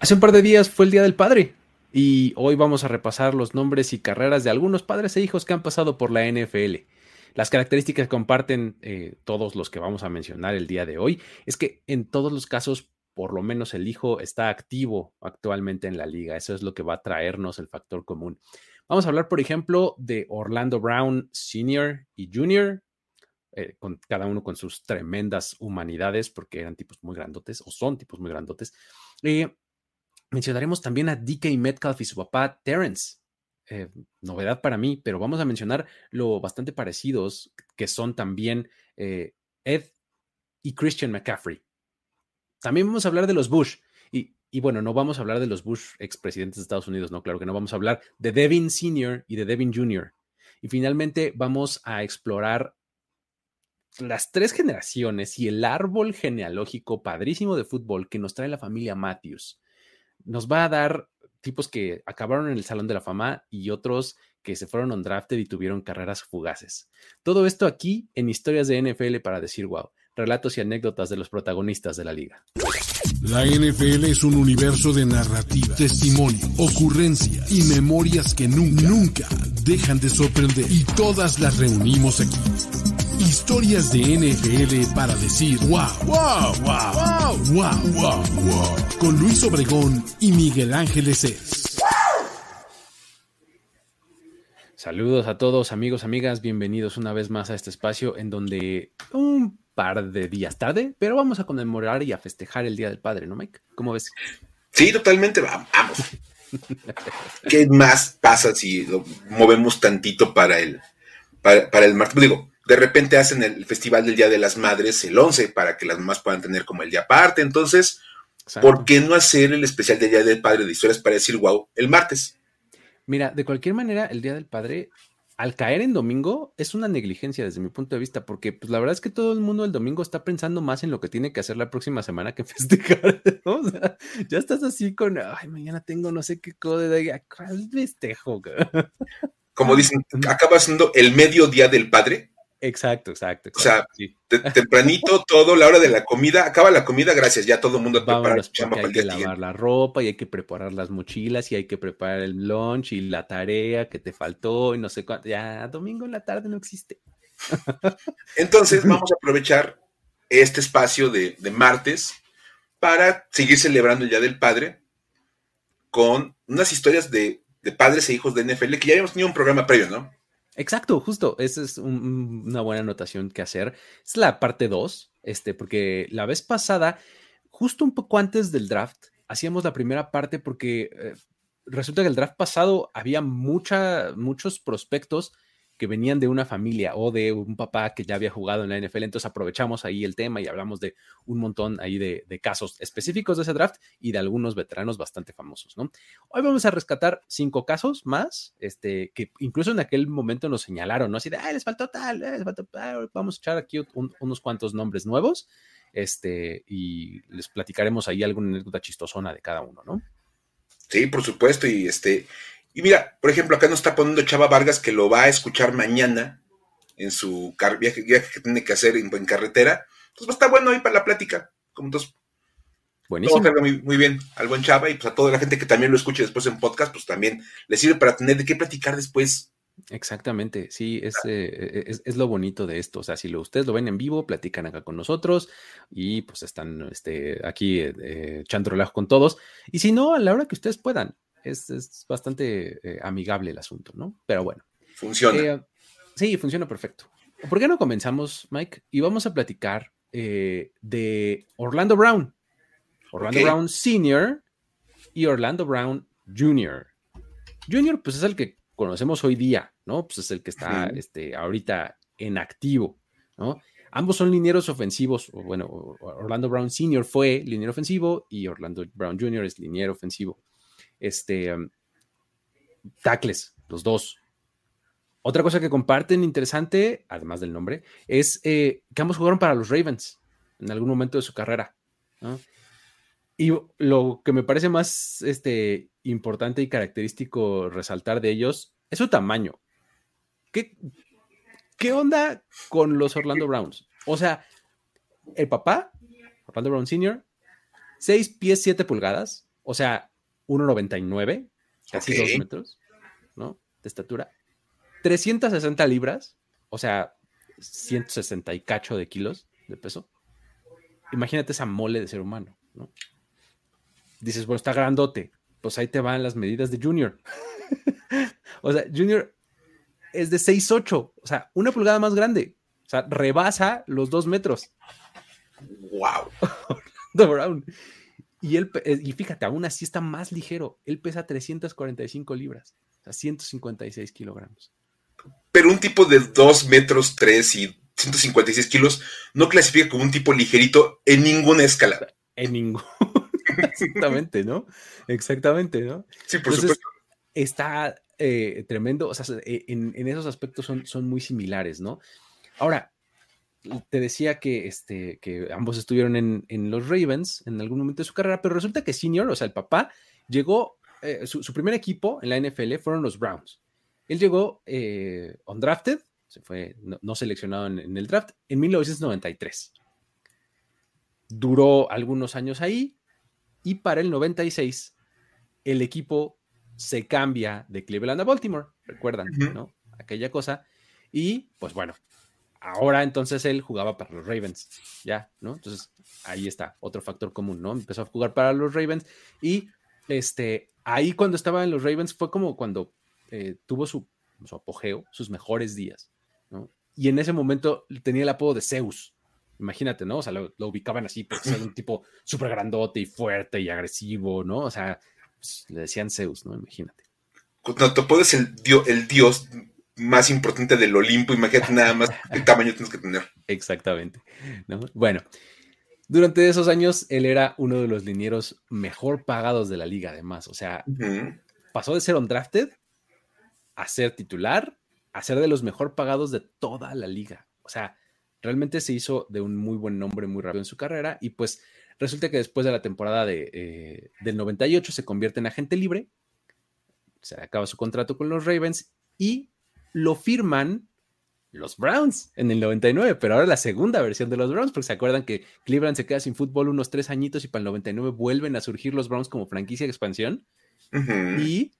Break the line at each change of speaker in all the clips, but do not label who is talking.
Hace un par de días fue el Día del Padre y hoy vamos a repasar los nombres y carreras de algunos padres e hijos que han pasado por la NFL. Las características que comparten eh, todos los que vamos a mencionar el día de hoy es que en todos los casos, por lo menos el hijo está activo actualmente en la liga. Eso es lo que va a traernos el factor común. Vamos a hablar, por ejemplo, de Orlando Brown Sr. y Jr., eh, con cada uno con sus tremendas humanidades, porque eran tipos muy grandotes o son tipos muy grandotes. Eh, Mencionaremos también a DK Metcalf y su papá Terrence. Eh, novedad para mí, pero vamos a mencionar lo bastante parecidos que son también eh, Ed y Christian McCaffrey. También vamos a hablar de los Bush. Y, y, bueno, no vamos a hablar de los Bush expresidentes de Estados Unidos, no, claro que no. Vamos a hablar de Devin Sr. y de Devin Jr. Y finalmente vamos a explorar las tres generaciones y el árbol genealógico padrísimo de fútbol que nos trae la familia Matthews nos va a dar tipos que acabaron en el Salón de la Fama y otros que se fueron on drafted y tuvieron carreras fugaces. Todo esto aquí en historias de NFL para decir wow, relatos y anécdotas de los protagonistas de la liga.
La NFL es un universo de narrativa, testimonio, ocurrencia y memorias que nunca, nunca dejan de sorprender y todas las reunimos aquí Historias de NFL para decir wow, wow, wow, wow, wow, wow, wow. Con Luis Obregón y Miguel Ángeles es.
Saludos a todos, amigos, amigas. Bienvenidos una vez más a este espacio en donde un par de días tarde, pero vamos a conmemorar y a festejar el Día del Padre, ¿no, Mike? ¿Cómo ves?
Sí, totalmente. Vamos. ¿Qué más pasa si lo movemos tantito para el, para, para el martes? Digo, de repente hacen el Festival del Día de las Madres el 11 para que las mamás puedan tener como el día aparte. Entonces, ¿por qué no hacer el especial del Día del Padre de historias para decir wow el martes?
Mira, de cualquier manera, el Día del Padre, al caer en domingo, es una negligencia desde mi punto de vista, porque pues, la verdad es que todo el mundo el domingo está pensando más en lo que tiene que hacer la próxima semana que festejar. O sea, ya estás así con, ay, mañana tengo no sé qué código, ¿cuál festejo?
Como dicen, acaba siendo el mediodía del padre
Exacto, exacto,
O sea, tempranito todo, la hora de la comida, acaba la comida, gracias, ya todo el mundo
prepara hay que lavar la ropa y hay que preparar las mochilas y hay que preparar el lunch y la tarea que te faltó y no sé cuánto. Ya, domingo en la tarde no existe.
Entonces, vamos a aprovechar este espacio de, martes para seguir celebrando el Día del Padre con unas historias de, de padres e hijos de NFL que ya habíamos tenido un programa previo, ¿no?
Exacto, justo. Esa es una buena anotación que hacer. Es la parte 2, este, porque la vez pasada, justo un poco antes del draft, hacíamos la primera parte porque eh, resulta que el draft pasado había mucha, muchos prospectos que venían de una familia o de un papá que ya había jugado en la NFL. Entonces aprovechamos ahí el tema y hablamos de un montón ahí de, casos específicos de ese draft y de algunos veteranos bastante famosos, ¿no? Hoy vamos a rescatar cinco casos más, este, que incluso en aquel momento nos señalaron, ¿no? Así de, ay, les faltó tal, les faltó tal. Vamos a echar aquí unos cuantos nombres nuevos, este, y les platicaremos ahí alguna anécdota chistosona de cada uno, ¿no?
Sí, por supuesto, y este, y mira, por ejemplo, acá nos está poniendo Chava Vargas que lo va a escuchar mañana en su viaje, que tiene que hacer en, carretera. Entonces va a estar bueno ahí para la plática. Como entonces, Buenísimo. Muy, muy, bien al buen Chava y pues a toda la gente que también lo escuche después en podcast, pues también le sirve para tener de qué platicar después.
Exactamente, sí, es, eh, es, es, lo bonito de esto. O sea, si lo, ustedes lo ven en vivo, platican acá con nosotros y pues están este, aquí eh, echando relajo con todos. Y si no, a la hora que ustedes puedan, es, bastante eh, amigable el asunto, ¿no? Pero bueno.
Funciona.
Eh, sí, funciona perfecto. ¿Por qué no comenzamos, Mike? Y vamos a platicar eh, de Orlando Brown. Orlando Brown Sr. y Orlando Brown Jr. Jr. pues es el que conocemos hoy día, ¿no? Pues es el que está este, ahorita en activo, ¿no? Ambos son linieros ofensivos. Bueno, Orlando Brown Sr. fue liniero ofensivo y Orlando Brown Jr. es liniero ofensivo este, tackles, los dos. Otra cosa que comparten interesante, además del nombre, es eh, que ambos jugaron para los Ravens en algún momento de su carrera. Y lo que me parece más este, importante y característico resaltar de ellos es su tamaño. ¿Qué, ¿Qué onda con los Orlando Browns? O sea, el papá, Orlando Brown Sr., 6 pies 7 pulgadas, O sea, 1,99, casi 2 metros, ¿no? De estatura. 360 libras, o sea, 160 y cacho de kilos de peso. Imagínate esa mole de ser humano, ¿no? Dices, bueno, está grandote. Pues ahí te van las medidas de Junior. o sea, Junior es de 6'8, o sea, una pulgada más grande. O sea, rebasa los dos metros.
¡Wow!
Brown. Y, él, eh, y fíjate, aún así está más ligero. Él pesa 345 libras, o sea, 156 kilogramos.
Pero un tipo de 2 metros 3 y 156 kilos no clasifica como un tipo ligerito en ninguna escala.
En ningún. Exactamente, ¿no? Exactamente, ¿no?
Sí, por supuesto.
Está eh, tremendo, o sea, eh, en, esos aspectos son, son muy similares, ¿no? Ahora, te decía que, este, que ambos estuvieron en, los Ravens en algún momento de su carrera, pero resulta que Senior, o sea, el papá, llegó, eh, su, primer equipo en la NFL fueron los Browns. Él llegó undrafted, se fue no, seleccionado en, el draft, en 1993. Duró algunos años ahí y para el 96 el equipo se cambia de Cleveland a Baltimore, recuerdan, ¿no? Aquella cosa. Y pues bueno, ahora entonces él jugaba para los Ravens, ya, ¿no? Entonces ahí está, otro factor común, ¿no? Empezó a jugar para los Ravens y este, ahí cuando estaba en los Ravens fue como cuando eh, tuvo su, su, apogeo, sus mejores días, ¿no? Y en ese momento tenía el apodo de Zeus. Imagínate, ¿no? O sea, lo, ubicaban así porque era un tipo súper grandote y fuerte y agresivo, ¿no? O sea, pues, le decían Zeus, ¿no? Imagínate.
Cuando te puedes el, dios, el dios más importante del Olimpo, imagínate nada más qué tamaño tienes que tener.
Exactamente. ¿no? Bueno, durante esos años él era uno de los linieros mejor pagados de la liga, además. O sea, pasó de ser undrafted a ser titular, a ser de los mejor pagados de toda la liga. O sea, realmente se hizo de un muy buen nombre muy rápido en su carrera y pues Resulta que después de la temporada de, eh, del 98 se convierte en agente libre, se acaba su contrato con los Ravens y lo firman los Browns en el 99, pero ahora la segunda versión de los Browns, porque se acuerdan que Cleveland se queda sin fútbol unos tres añitos y para el 99 vuelven a surgir los Browns como franquicia de expansión. Y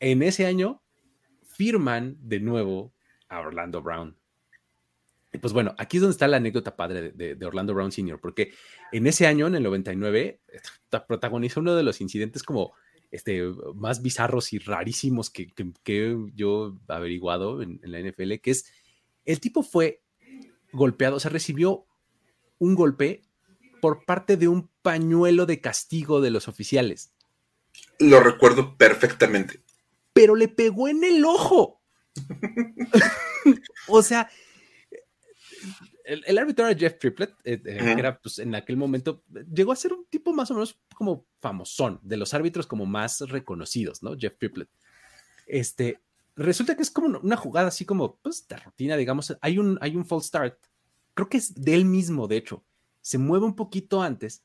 en ese año firman de nuevo a Orlando Brown pues bueno, aquí es donde está la anécdota padre de, Orlando Brown Sr., porque en ese año, en el 99, protagonizó uno de los incidentes como este, más bizarros y rarísimos que, yo he averiguado en, la NFL, que es, el tipo fue golpeado, o sea, recibió un golpe por parte de un pañuelo de castigo de los oficiales.
Lo recuerdo perfectamente.
Pero le pegó en el ojo. o sea, el, árbitro era Jeff Triplett, eh, eh, que era pues, en aquel momento, llegó a ser un tipo más o menos como famosón, de los árbitros como más reconocidos, ¿no? Jeff Triplett. Este, resulta que es como una jugada así como, pues, de rutina, digamos, hay un, hay un false start, creo que es de él mismo, de hecho, se mueve un poquito antes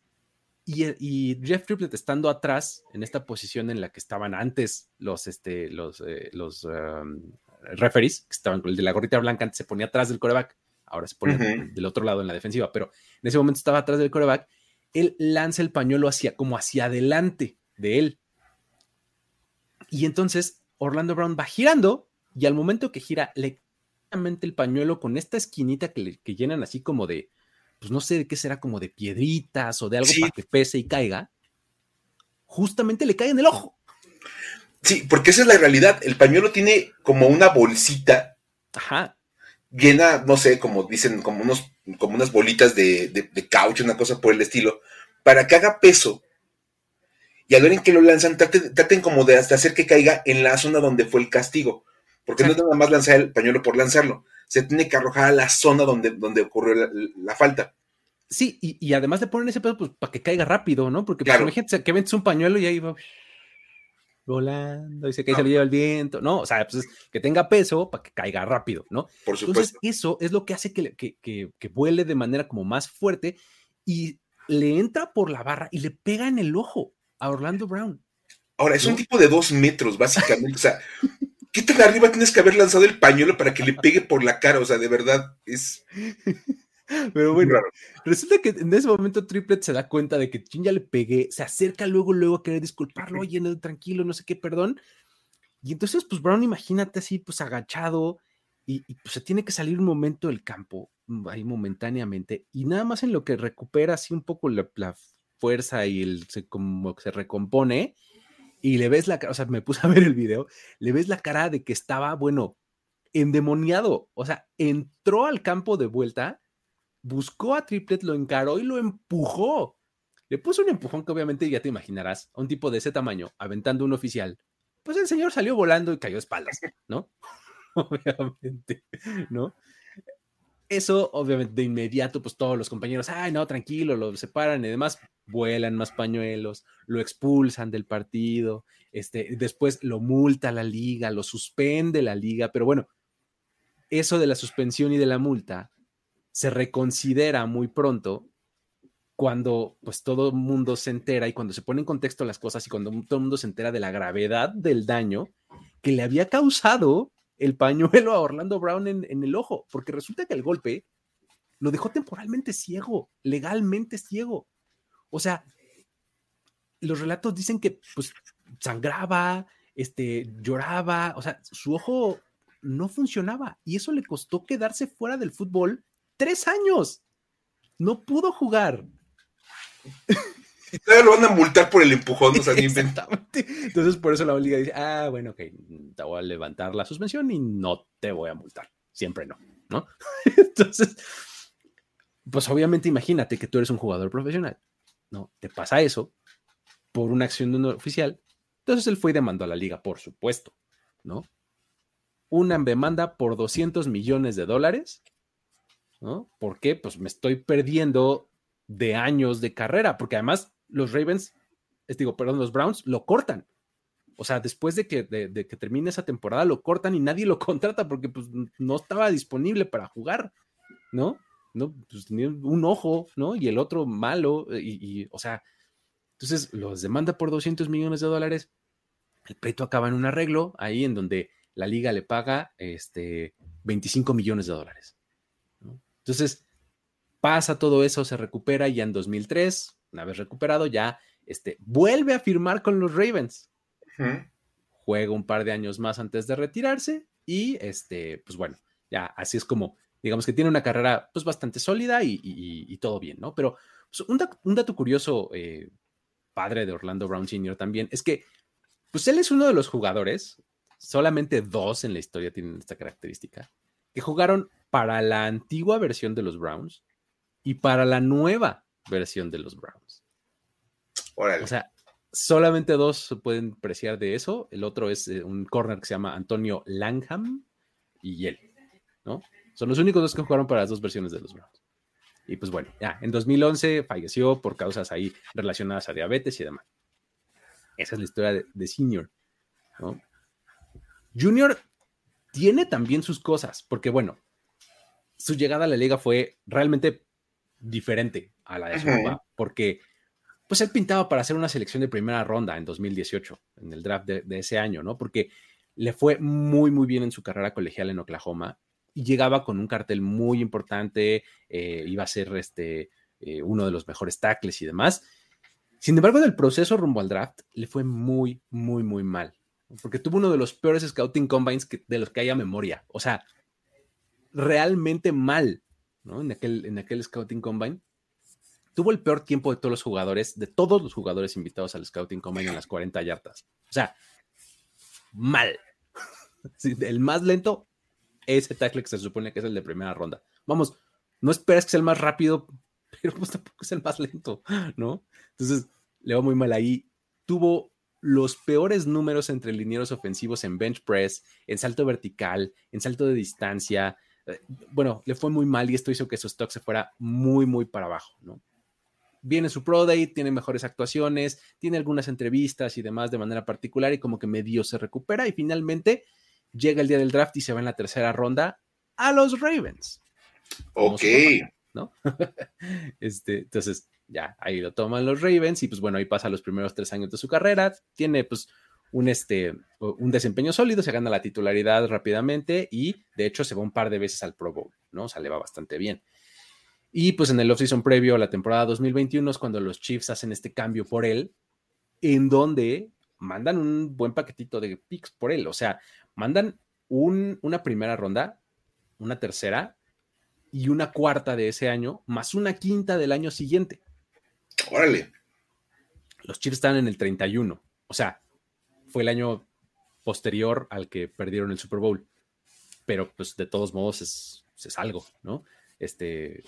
y, y, Jeff Triplett estando atrás, en esta posición en la que estaban antes los, este, los, eh, los um, referees, que estaban, el de la gorrita blanca antes se ponía atrás del coreback, ahora se pone del otro lado en la defensiva, pero en ese momento estaba atrás del coreback, él lanza el pañuelo hacia, como hacia adelante de él. Y entonces Orlando Brown va girando y al momento que gira, le el pañuelo con esta esquinita que, que llenan así como de, pues no sé de qué será, como de piedritas o de algo para que pese y caiga, justamente le cae en el ojo.
Sí, porque esa es la realidad. El pañuelo tiene como una bolsita.
Ajá
llena, no sé, como dicen, como, unos, como unas bolitas de, de, caucho, una cosa por el estilo, para que haga peso. Y al ver en que lo lanzan, traten, como de hasta hacer que caiga en la zona donde fue el castigo. Porque no es nada más lanzar el pañuelo por lanzarlo. Se tiene que arrojar a la zona donde, donde ocurrió la, falta.
Sí, y, además de poner ese peso, pues para que caiga rápido, ¿no? Porque pues, imagínate que vendes un pañuelo y ahí va volando y se cae, se lo lleva el viento, ¿no? O sea, pues que tenga peso para que caiga rápido, ¿no?
Por supuesto. Entonces,
eso es lo que hace que, que, que, vuele de manera como más fuerte y le entra por la barra y le pega en el ojo a Orlando Brown.
Ahora, es un tipo de dos metros, básicamente. o sea, ¿qué tan arriba tienes que haber lanzado el pañuelo para que le pegue por la cara? O sea, de verdad, es.
Pero bueno, resulta que en ese momento Triplet se da cuenta de que ya le pegué, se acerca luego, luego a querer disculparlo, oye, no, tranquilo, no sé qué, perdón. Y entonces, pues Brown, imagínate así, pues agachado, y, pues se tiene que salir un momento del campo, mm, ahí momentáneamente, y nada más en lo que recupera así un poco la, fuerza y el, se, como se recompone, y le ves la cara, o sea, me puse a ver el video, le ves la cara de que estaba, bueno, endemoniado, o sea, entró al campo de vuelta, buscó a Triplet, lo encaró y lo empujó. Le puso un empujón que obviamente ya te imaginarás, a un tipo de ese tamaño, aventando un oficial. Pues el señor salió volando y cayó a espaldas, ¿no? obviamente, ¿no? Eso, obviamente, de inmediato, pues todos los compañeros, ay, no, tranquilo, lo separan y demás, vuelan más pañuelos, lo expulsan del partido, este, después lo multa la liga, lo suspende la liga, pero bueno, eso de la suspensión y de la multa se reconsidera muy pronto cuando pues todo el mundo se entera y cuando se pone en contexto las cosas y cuando todo el mundo se entera de la gravedad del daño que le había causado el pañuelo a Orlando Brown en, el ojo, porque resulta que el golpe lo dejó temporalmente ciego, legalmente ciego. O sea, los relatos dicen que pues sangraba, este, lloraba, o sea, su ojo no funcionaba y eso le costó quedarse fuera del fútbol tres años. No pudo jugar.
Y todavía lo van a multar por el empujón, o sea,
Entonces, por eso la liga dice, ah, bueno, ok, te voy a levantar la suspensión y no te voy a multar. Siempre no, ¿no? Entonces, pues obviamente imagínate que tú eres un jugador profesional, ¿no? Te pasa eso por una acción de un oficial. Entonces él fue y demandó a la liga, por supuesto, ¿no? Una demanda por 200 millones de dólares, ¿no? ¿Por qué? Pues me estoy perdiendo de años de carrera, porque además los Ravens, digo, perdón, los Browns lo cortan. O sea, después de que, de, que termine esa temporada, lo cortan y nadie lo contrata porque pues, no estaba disponible para jugar, ¿no? ¿no? Pues tenía un ojo, ¿no? Y el otro malo, y, o sea, entonces los demanda por 200 millones de dólares. El pleito acaba en un arreglo ahí en donde la liga le paga este, 25 millones de dólares. Entonces, pasa todo eso, se recupera y ya en 2003 una vez recuperado, ya este, vuelve a firmar con los Ravens. Juega un par de años más antes de retirarse y, este, pues bueno, ya así es como, digamos que tiene una carrera pues bastante sólida y, todo bien, ¿no? Pero pues, un, dato curioso, eh, padre de Orlando Brown Jr. también, es que, pues él es uno de los jugadores, solamente dos en la historia tienen esta característica, que jugaron para la antigua versión de los Browns y para la nueva versión de los Browns. O sea, solamente dos se pueden apreciar de eso. El otro es eh, un corner que se llama Antonio Langham y él, ¿no? Son los únicos dos que jugaron para las dos versiones de los Browns. Y pues bueno, ya, en 2011 falleció por causas ahí relacionadas a diabetes y demás. Esa es la historia de, Senior, ¿no? Junior tiene también sus cosas, porque bueno, su llegada a la liga fue realmente diferente a la de su papá, porque pues él pintaba para hacer una selección de primera ronda en 2018, en el draft de, ese año, ¿no? Porque le fue muy, muy bien en su carrera colegial en Oklahoma y llegaba con un cartel muy importante, eh, iba a ser este, eh, uno de los mejores tackles y demás. Sin embargo, del proceso rumbo al draft, le fue muy, muy, muy mal, porque tuvo uno de los peores scouting combines de los que haya memoria. O sea, realmente mal. En aquel, en aquel Scouting Combine. Tuvo el peor tiempo de todos los jugadores, de todos los jugadores invitados al Scouting Combine en las 40 yardas. O sea, mal. el más lento, ese tackle que se supone que es el de primera ronda. Vamos, no esperes que sea el más rápido, pero pues tampoco es el más lento, ¿no? Entonces, le va muy mal ahí. Tuvo los peores números entre linieros ofensivos en bench press, en salto vertical, en salto de distancia, bueno, le fue muy mal y esto hizo que su stock se fuera muy, muy para abajo, ¿no? Viene su Pro Day, tiene mejores actuaciones, tiene algunas entrevistas y demás de manera particular y como que medio se recupera y finalmente llega el día del draft y se va en la tercera ronda a los Ravens.
Ok.
¿no? este, entonces, ya, ahí lo toman los Ravens y pues bueno, ahí pasa los primeros tres años de su carrera. Tiene pues un, este, un desempeño sólido, se gana la titularidad rápidamente y de hecho se va un par de veces al Pro Bowl, ¿no? O sea, le va bastante bien. Y pues en el offseason previo a la temporada 2021 es cuando los Chiefs hacen este cambio por él, en donde mandan un buen paquetito de picks por él. O sea, mandan una primera ronda, una tercera y una cuarta de ese año, más una quinta del año siguiente.
Órale.
Los Chiefs están en el 31. O sea, fue el año posterior al que perdieron el Super Bowl. Pero pues de todos modos es, algo, ¿no? Este,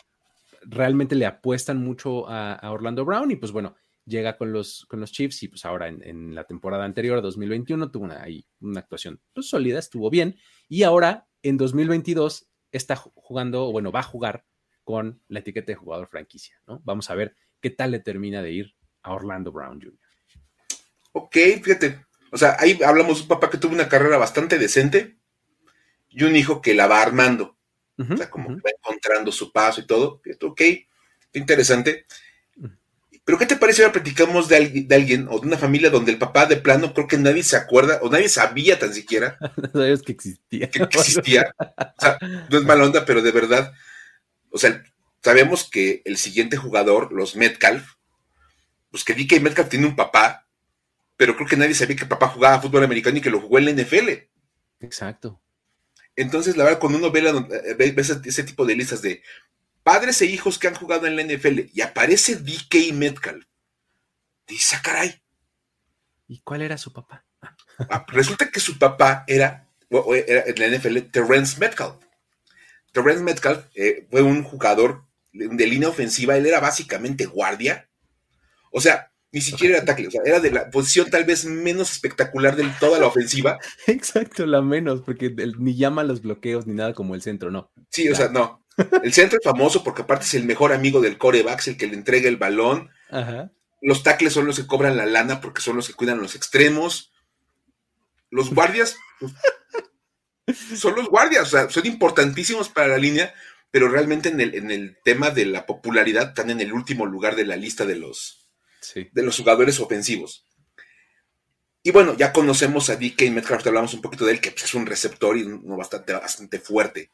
realmente le apuestan mucho a, Orlando Brown y pues bueno, llega con los, con los Chiefs y pues ahora en, la temporada anterior, 2021, tuvo una, una actuación pues, sólida, estuvo bien y ahora en 2022 está jugando, bueno, va a jugar con la etiqueta de jugador franquicia, ¿no? Vamos a ver qué tal le termina de ir a Orlando Brown Jr.
Ok, fíjate, o sea, ahí hablamos de un papá que tuvo una carrera bastante decente y un hijo que la va armando. o sea, como que va encontrando su paso y todo. Ok, interesante. Pero ¿qué te parece ahora platicamos de, alguien o de una familia donde el papá de plano creo que nadie se acuerda o nadie sabía tan siquiera
no sabías que existía.
Que existía. O sea, no es mala onda, pero de verdad, o sea, sabemos que el siguiente jugador, los Metcalf, pues que DK Metcalf tiene un papá, pero creo que nadie sabía que el papá jugaba fútbol americano y que lo jugó en la NFL.
Exacto.
Entonces, la verdad, cuando uno ve, ve ese tipo de listas de padres e hijos que han jugado en la NFL y aparece DK Metcalf. Dice, ah, caray.
¿Y cuál era su papá?
Ah, resulta que su papá era, en la NFL Terrence Metcalf. Terrence Metcalf eh, fue un jugador de línea ofensiva, él era básicamente guardia. O sea, ni siquiera era tackle, o sea, era de la posición tal vez menos espectacular de toda la ofensiva.
Exacto, la menos, porque ni llama los bloqueos ni nada como el centro, no.
Sí, o sea, no. El centro es famoso porque aparte es el mejor amigo del coreback, el que le entrega el balón. Los tackles son los que cobran la lana porque son los que cuidan los extremos. Los guardias pues, son los guardias, o sea, son importantísimos para la línea, pero realmente en el, en el tema de la popularidad están en el último lugar de la lista de los, de los jugadores ofensivos. Y bueno, ya conocemos a DK Metcalf, hablamos un poquito de él, que pues, es un receptor y uno bastante, bastante fuerte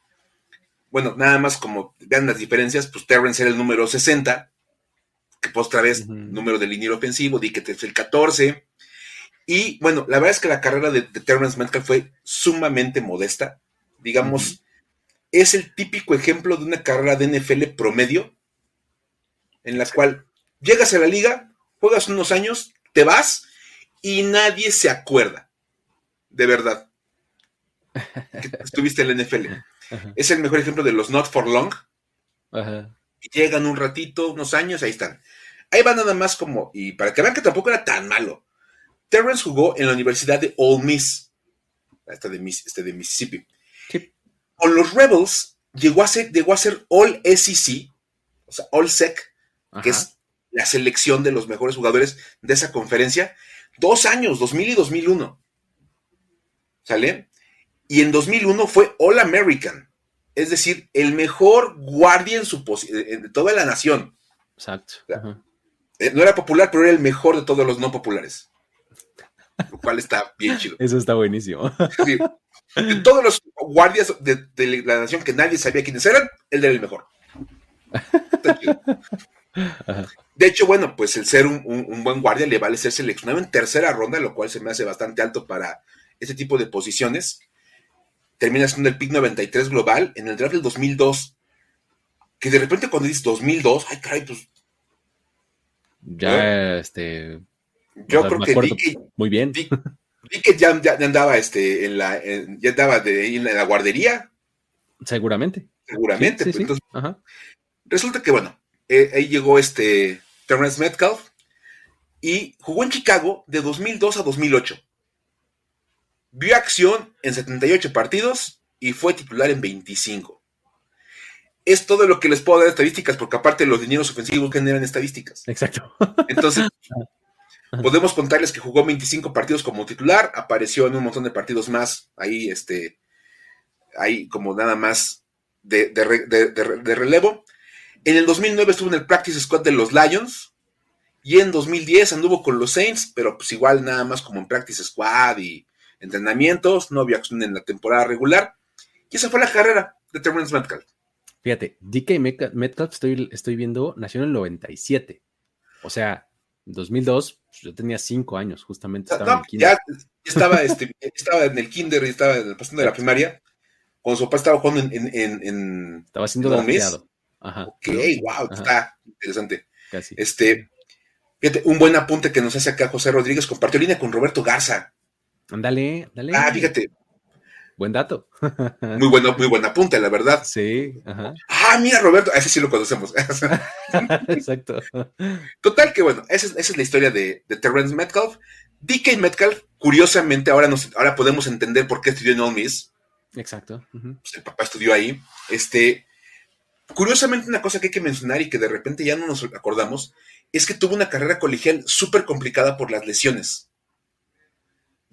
bueno, nada más como vean las diferencias, pues Terrence era el número 60, que pues otra vez, número de línea ofensivo, Dickett es el 14. Y bueno, la verdad es que la carrera de, Terrence Metcalf fue sumamente modesta. Digamos, es el típico ejemplo de una carrera de NFL promedio, en la cual llegas a la liga, juegas unos años, te vas y nadie se acuerda. De verdad. Que estuviste en la NFL. Es el mejor ejemplo de los not for long. Llegan un ratito, unos años, ahí están. Ahí va nada más como, y para que vean que tampoco era tan malo. Terrence jugó en la Universidad de Ole Miss, esta de, este de Mississippi. Con los Rebels llegó a ser, llegó a ser All SEC, o sea, All SEC, que es la selección de los mejores jugadores de esa conferencia, dos años, 2000 y 2001. ¿Sale? y en 2001 fue All American, es decir, el mejor guardia en su de toda la nación.
Exacto.
Eh, no era popular, pero era el mejor de todos los no populares. Lo cual está bien chido.
Eso está buenísimo.
De todos los guardias de, la nación que nadie sabía quiénes eran, él era el mejor. De hecho, bueno, pues el ser un, un, buen guardia le vale ser seleccionado en tercera ronda, lo cual se me hace bastante alto para ese tipo de posiciones termina siendo el pick 93 global en el draft del 2002. Que de repente cuando dices 2002, ay, caray, pues.
Ya, este.
Yo creo que Dick,
muy bien.
Dick, ya, ya, andaba este, en la, ya andaba de, en la guardería.
Seguramente.
Seguramente. Pues, entonces, resulta que, bueno, eh, ahí llegó este Terrence Metcalf y jugó en Chicago de 2002 a 2008. Vio acción en 78 partidos y fue titular en 25. Es todo lo que les puedo dar estadísticas, porque aparte los dineros ofensivos generan estadísticas.
Exacto.
Entonces, podemos contarles que jugó 25 partidos como titular, apareció en un montón de partidos más, ahí, este, ahí como nada más de, de relevo. En el 2009 estuvo en el Practice Squad de los Lions, y en 2010 anduvo con los Saints, pero pues igual nada más como en Practice Squad y entrenamientos, no había acción en la temporada regular. Y esa fue la carrera de Terrence Metcalf.
Fíjate, DK Metcalf estoy, estoy viendo, nació en el 97. O sea, en 2002 pues, yo tenía cinco años, justamente.
Estaba en el kinder. Ya estaba, este, estaba en el kinder y estaba pasando de la primaria. Cuando su papá estaba jugando en. en, en
estaba siendo drafteado.
Ajá. Ok, wow, está interesante. Casi. Este, fíjate, un buen apunte que nos hace acá José Rodríguez compartió línea con Roberto Garza.
Ándale, ándale.
Ah, fíjate,
Buen dato.
muy bueno, muy buen apunte, la verdad.
Sí.
Ah, mira, Roberto, ese sí lo conocemos.
Exacto.
Total, que bueno, esa es, la historia de, Terrence Metcalf. DK Metcalf, curiosamente, ahora, nos, ahora podemos entender por qué estudió en Ole Miss.
Exacto.
Pues el papá estudió ahí. Este, curiosamente, una cosa que hay que mencionar y que de repente ya no nos acordamos es que tuvo una carrera colegial súper complicada por las lesiones.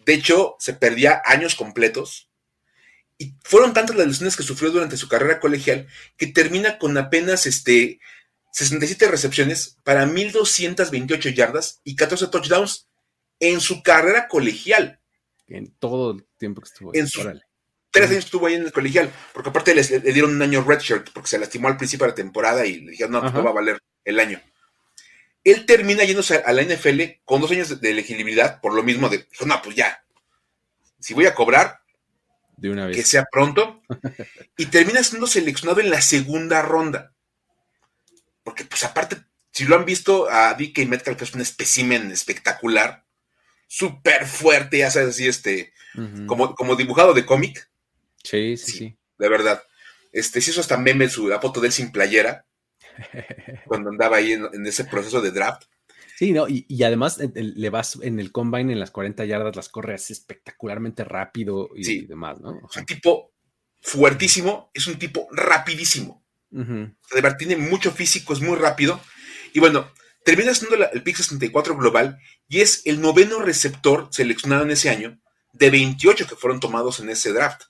De hecho, se perdía años completos y fueron tantas las lesiones que sufrió durante su carrera colegial que termina con apenas este, 67 recepciones para 1.228 yardas y 14 touchdowns en su carrera colegial.
En todo el tiempo que estuvo ahí.
En tres años estuvo ahí en el colegial, porque aparte le, dieron un año redshirt porque se lastimó al principio de la temporada y le dijeron, no, pues no va a valer el año. Él termina yéndose a la NFL con dos años de elegibilidad por lo mismo de, dijo, no, pues ya, si voy a cobrar,
de una vez.
Que sea pronto. y termina siendo seleccionado en la segunda ronda. Porque, pues, aparte, si lo han visto a DK Metcalf, que es un espécimen espectacular, súper fuerte, ya sabes, así, este, como, como dibujado de cómic.
Sí, sí, sí,
De verdad. Este, si eso hasta meme su, la foto de él sin playera, cuando andaba ahí en ese proceso de draft.
Sí, no, y, además le vas en el combine en las 40 yardas, las corre así espectacularmente rápido y demás, ¿no?
Es un tipo fuertísimo, es un tipo rapidísimo. De verdad, tiene mucho físico, es muy rápido. Y bueno, termina siendo el pick 64 global y es el noveno receptor seleccionado en ese año de 28 que fueron tomados en ese draft.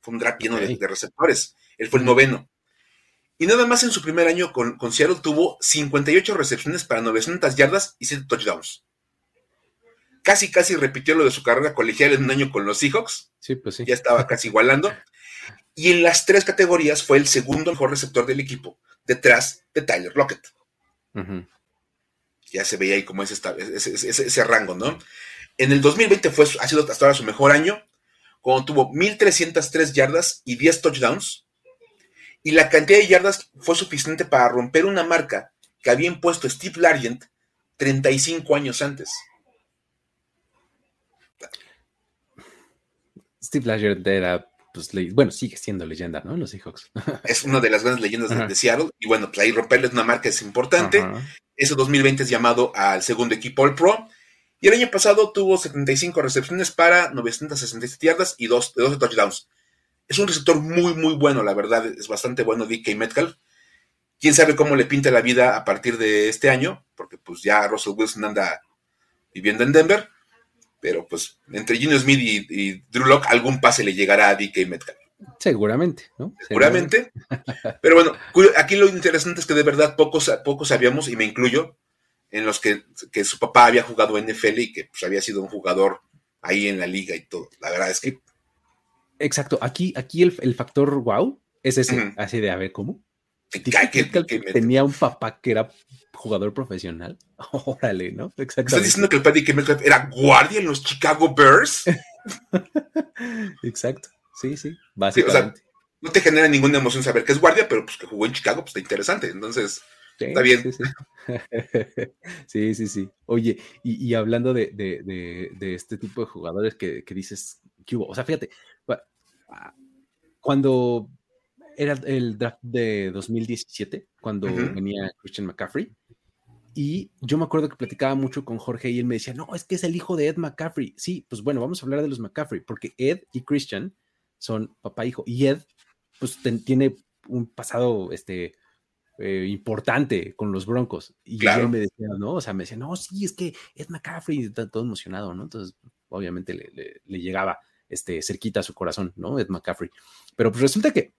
Fue un draft lleno de, de, receptores. Él fue el noveno. Y nada más en su primer año con, Seattle tuvo 58 recepciones para 900 yardas y 7 touchdowns. Casi, casi repitió lo de su carrera colegial en un año con los Seahawks.
Sí, pues sí.
Ya estaba casi igualando. Y en las tres categorías fue el segundo mejor receptor del equipo, detrás de Tyler Lockett. Ya se veía ahí como ese, ese, ese, rango, ¿no? En el 2020 fue, ha sido hasta ahora su mejor año, cuando tuvo 1.303 yardas y 10 touchdowns y la cantidad de yardas fue suficiente para romper una marca que había impuesto Steve Largent 35 años antes.
Steve Largent era, pues, bueno, sigue siendo leyenda, ¿no? Los Seahawks.
es una de las grandes leyendas de, Seattle. Y bueno, pues ahí romperles una marca es importante. Ese 2020 es llamado al segundo equipo All Pro. Y el año pasado tuvo 75 recepciones para 967 yardas y 12 touchdowns. Es un receptor muy, muy bueno, la verdad. Es bastante bueno DK Metcalf. Quién sabe cómo le pinta la vida a partir de este año, porque pues ya Russell Wilson anda viviendo en Denver. Pero pues entre Gino Smith y, Drew Locke algún pase le llegará a DK Metcalf.
Seguramente, ¿no?
Seguramente. Pero bueno, aquí lo interesante es que de verdad pocos, pocos sabíamos, y me incluyo, en los que, que, su papá había jugado en NFL y que pues, había sido un jugador ahí en la liga y todo. La verdad es que
Exacto, aquí, aquí el, factor wow es ese, así de a ver cómo. tenía un papá que era jugador profesional. Órale, ¿no?
Exacto. ¿Estás diciendo que el padre que era guardia en los Chicago Bears?
Exacto. Sí, sí, básicamente.
no te genera ninguna emoción saber que es guardia, pero pues que jugó en Chicago, pues está interesante. Entonces, está bien.
Sí, sí. sí, Oye, y, hablando de, este tipo de jugadores que, que dices, que hubo? O sea, fíjate, cuando era el draft de 2017, cuando venía Christian McCaffrey, y yo me acuerdo que platicaba mucho con Jorge y él me decía, no, es que es el hijo de Ed McCaffrey. Sí, pues bueno, vamos a hablar de los McCaffrey, porque Ed y Christian son papá e hijo, y Ed, pues tiene un pasado, este, eh, importante con los Broncos. Y él me decía, ¿no? O sea, me decía, no, sí, es que Ed McCaffrey está todo emocionado, ¿no? Entonces, obviamente le llegaba este, cerquita a su corazón, ¿no? Ed McCaffrey. Pero pues resulta que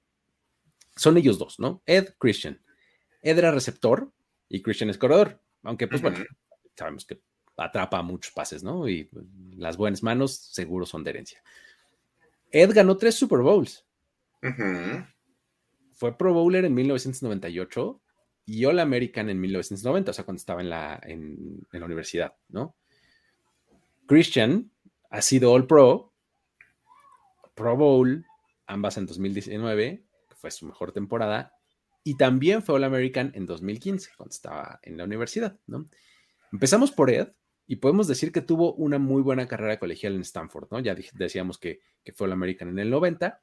son ellos dos, ¿no? Ed, Christian. Ed era receptor y Christian es corredor. Aunque, pues bueno, sabemos que atrapa muchos pases, ¿no? Y pues, las buenas manos seguro son de herencia. Ed ganó tres Super Bowls. Fue Pro Bowler en 1998 y All American en 1990, o sea, cuando estaba en la, en, la universidad, ¿no? Christian ha sido All Pro, Pro Bowl, ambas en 2019, que fue su mejor temporada, y también fue All American en 2015, cuando estaba en la universidad, ¿no? Empezamos por Ed y podemos decir que tuvo una muy buena carrera colegial en Stanford, ¿no? Ya decíamos que, que fue All American en el 90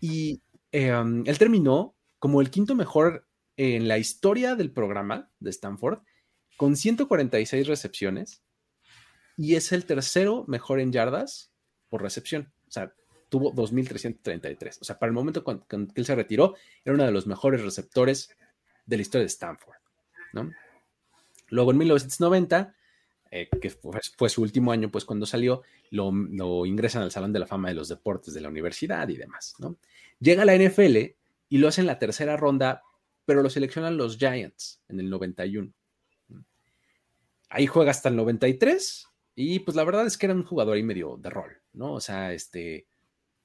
y em, él terminó como el quinto mejor en la historia del programa de Stanford con 146 recepciones y es el tercero mejor en yardas por recepción. O sea, tuvo 2.333. O sea, para el momento cuando, él se retiró, era uno de los mejores receptores de la historia de Stanford. ¿no? Luego en 1990, eh, que fue, su último año, pues cuando salió, lo, ingresan al Salón de la Fama de los Deportes de la universidad y demás. ¿no? Llega a la NFL y lo hace en la tercera ronda, pero lo seleccionan los Giants en el 91. Ahí juega hasta el 93 y pues la verdad es que era un jugador ahí medio de rol, ¿no? O sea, este,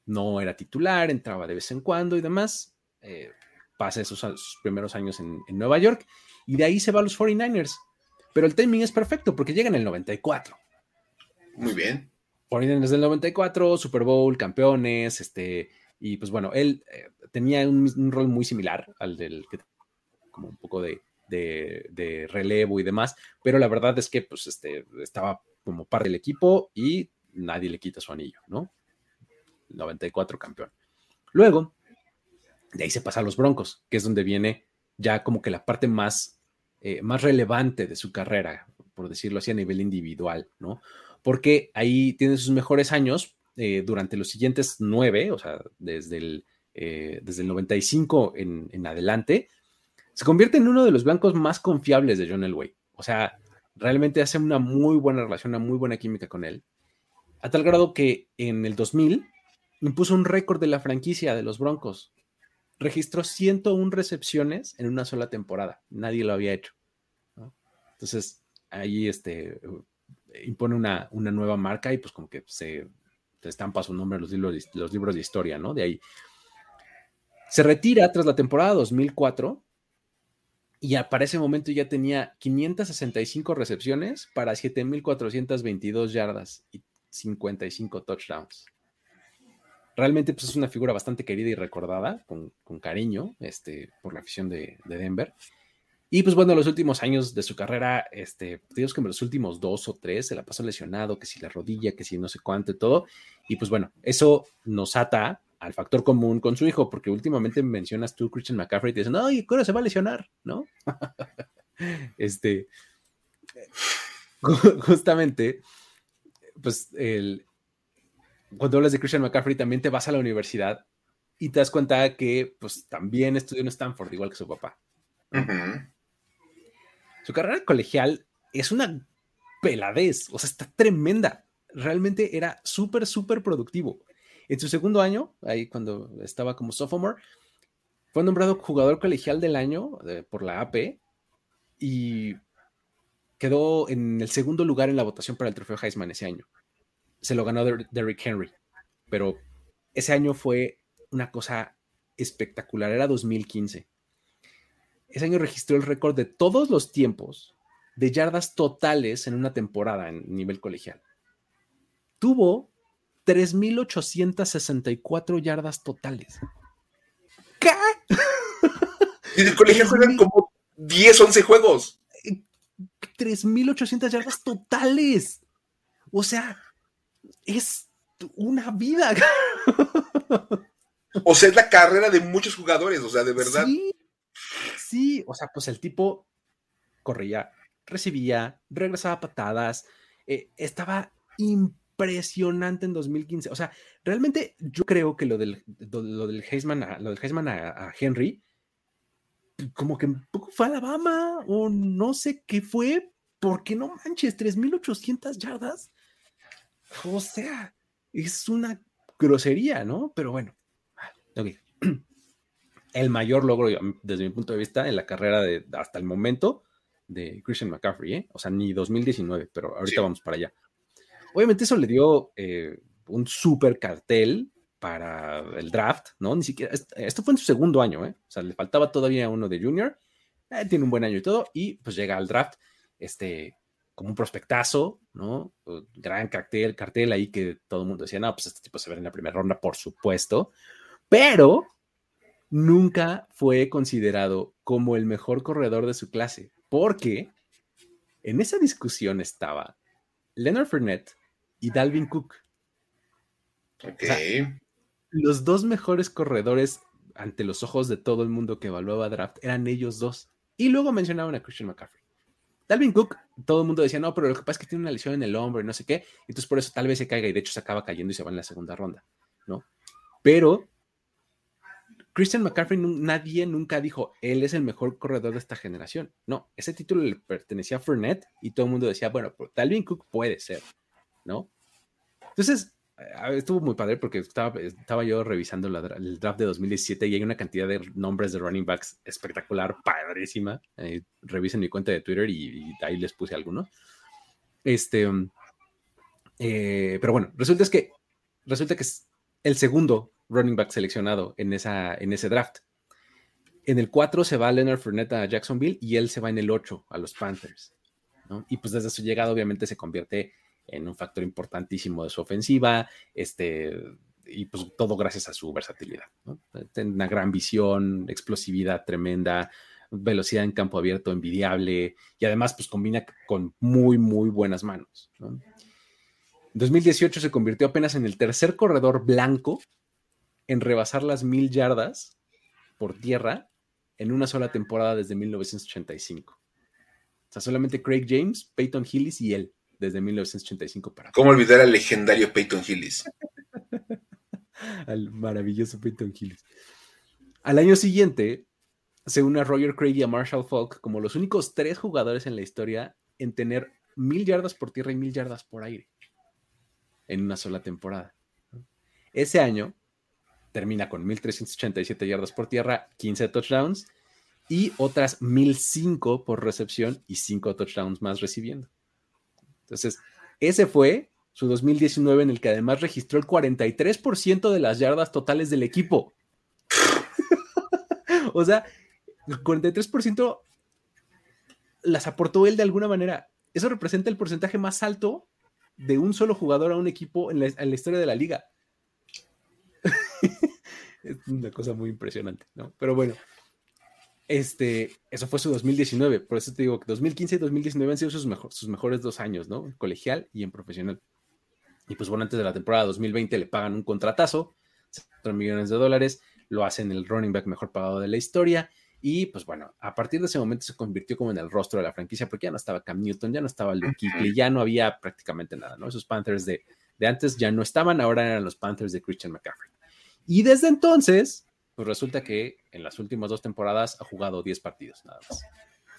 no era titular, entraba de vez en cuando y demás. Eh, pasa esos, sus primeros años en, Nueva York y de ahí se va a los 49ers. Pero el timing es perfecto porque llega en el 94.
Muy bien.
49ers del 94, Super Bowl, campeones, este, y pues bueno, él eh, tenía un, rol muy similar al del que como un poco de, de, relevo y demás, pero la verdad es que pues este, estaba como parte del equipo y nadie le quita su anillo, ¿no? 94 campeón. Luego, de ahí se pasa a los Broncos, que es donde viene ya como que la parte más, eh, más relevante de su carrera, por decirlo así, a nivel individual, ¿no? Porque ahí tiene sus mejores años eh, durante los siguientes nueve, o sea, desde el, eh, desde el 95 en, en, adelante, se convierte en uno de los blancos más confiables de John Elway. O sea, realmente hace una muy buena relación, una muy buena química con él, a tal grado que en el 2000 impuso un récord de la franquicia de los Broncos. Registró 101 recepciones en una sola temporada. Nadie lo había hecho. Entonces, ahí este, impone una, una, nueva marca y pues como que se, estampa su nombre en los libros, los libros de historia, ¿no? De ahí. Se retira tras la temporada 2004 y para ese momento ya tenía 565 recepciones para 7.422 yardas y 55 touchdowns realmente pues, es una figura bastante querida y recordada, con, cariño, este, por la afición de, Denver. Y pues bueno, los últimos años de su carrera, este, digamos que los últimos dos o tres se la pasó lesionado, que si la rodilla, que si no sé cuánto y todo. Y pues bueno, eso nos ata al factor común con su hijo, porque últimamente mencionas tú Christian McCaffrey y te dicen, ay, ¿cuándo se va a lesionar? ¿No? este, justamente, pues el, cuando hablas de Christian McCaffrey también te vas a la universidad y te das cuenta que pues también estudió en Stanford, igual que su papá. Su carrera colegial es una peladez, o sea, está tremenda. Realmente era súper, súper productivo. En su segundo año, ahí cuando estaba como sophomore, fue nombrado jugador colegial del año por la AP y quedó en el segundo lugar en la votación para el trofeo Heisman ese año se lo ganó Derrick Henry, pero ese año fue una cosa espectacular, era 2015. Ese año registró el récord de todos los tiempos de yardas totales en una temporada en nivel colegial. Tuvo 3.864 yardas totales.
¿Qué? Y en el colegial juegan como 10, 11 juegos.
3.800 yardas totales. O sea, es una vida.
o sea, es la carrera de muchos jugadores, o sea, de verdad.
Sí, sí, o sea, pues el tipo corría, recibía, regresaba patadas, eh, estaba impresionante en 2015. O sea, realmente yo creo que lo del, lo del Heisman, a, lo del a, Henry, como que poco fue Alabama o no sé qué fue, porque no manches, 3.800 yardas o sea, es una grosería, ¿no? Pero bueno, ok. El mayor logro, desde mi punto de vista, en la carrera de hasta el momento de Christian McCaffrey, ¿eh? O sea, ni 2019, pero ahorita vamos para allá. Obviamente eso le dio eh, un super cartel para el draft, ¿no? Ni siquiera, esto fue en su segundo año, ¿eh? O sea, le faltaba todavía uno de junior, eh, tiene un buen año y todo, y pues llega al draft, este, como un prospectazo, ¿no? Gran cartel, cartel ahí que todo el mundo decía, no, pues este tipo se ve en la primera ronda, por supuesto, pero nunca fue considerado como el mejor corredor de su clase, porque en esa discusión estaba Leonard Fournette y Dalvin Cook.
Ok.
los dos mejores corredores ante los ojos de todo el mundo que evaluaba draft eran ellos dos. Y luego mencionaban a Christian McCaffrey. Dalvin Cook, todo el mundo decía, no, pero lo que pasa es que tiene una lesión en el hombro y no sé qué. Entonces por eso tal vez se caiga y de hecho se acaba cayendo y se va en la segunda ronda, ¿no? Pero Christian McCaffrey, nadie nunca dijo, él es el mejor corredor de esta generación. No, ese título le pertenecía a Fournette y todo el mundo decía, bueno, pues Dalvin Cook puede ser, ¿no? Entonces, estuvo muy padre porque estaba, estaba yo revisando el draft de 2017 y hay una cantidad de nombres de running backs espectacular, padrísima. Eh, revisen mi cuenta de Twitter y, ahí les puse algunos. Este, eh, pero bueno, resulta es que resulta que es el segundo running back seleccionado en, esa, en ese draft. En el 4 se va Leonard Fournette a Jacksonville y él se va en el 8 a los Panthers. Y pues desde su llegada obviamente se convierte en un factor importantísimo de su ofensiva, este, y pues todo gracias a su versatilidad. Tiene una gran visión, explosividad tremenda, velocidad en campo abierto envidiable y además pues combina con muy, muy buenas manos. En 2018 se convirtió apenas en el tercer corredor blanco en rebasar las mil yardas por tierra en una sola temporada desde 1985. O sea, solamente Craig James, Peyton Hillis y él desde 1985 para.
¿Cómo olvidar al legendario Peyton Hillis?
al maravilloso Peyton Hillis. Al año siguiente, se une a Roger Craig y a Marshall Falk como los únicos tres jugadores en la historia en tener mil yardas por tierra y mil yardas por aire en una sola temporada. Ese año, termina con 1.387 yardas por tierra, 15 touchdowns y otras 1.005 por recepción y 5 touchdowns más recibiendo. Entonces, ese fue su 2019 en el que además registró el 43% de las yardas totales del equipo. o sea, el 43% las aportó él de alguna manera. Eso representa el porcentaje más alto de un solo jugador a un equipo en la, en la historia de la liga es una cosa muy impresionante, ¿no? Pero bueno, este, eso fue su 2019, por eso te digo que 2015 y 2019 han sido sus, sus mejores dos años, ¿no? En colegial y en profesional. Y pues bueno, antes de la temporada 2020 le pagan un contratazo, 4 millones de dólares, lo hacen el running back mejor pagado de la historia. Y pues bueno, a partir de ese momento se convirtió como en el rostro de la franquicia, porque ya no estaba Cam Newton, ya no estaba Luke Kuechly, ya no había prácticamente nada, ¿no? Esos Panthers de, de antes ya no estaban, ahora eran los Panthers de Christian McCaffrey. Y desde entonces, pues resulta que en las últimas dos temporadas ha jugado 10 partidos nada más.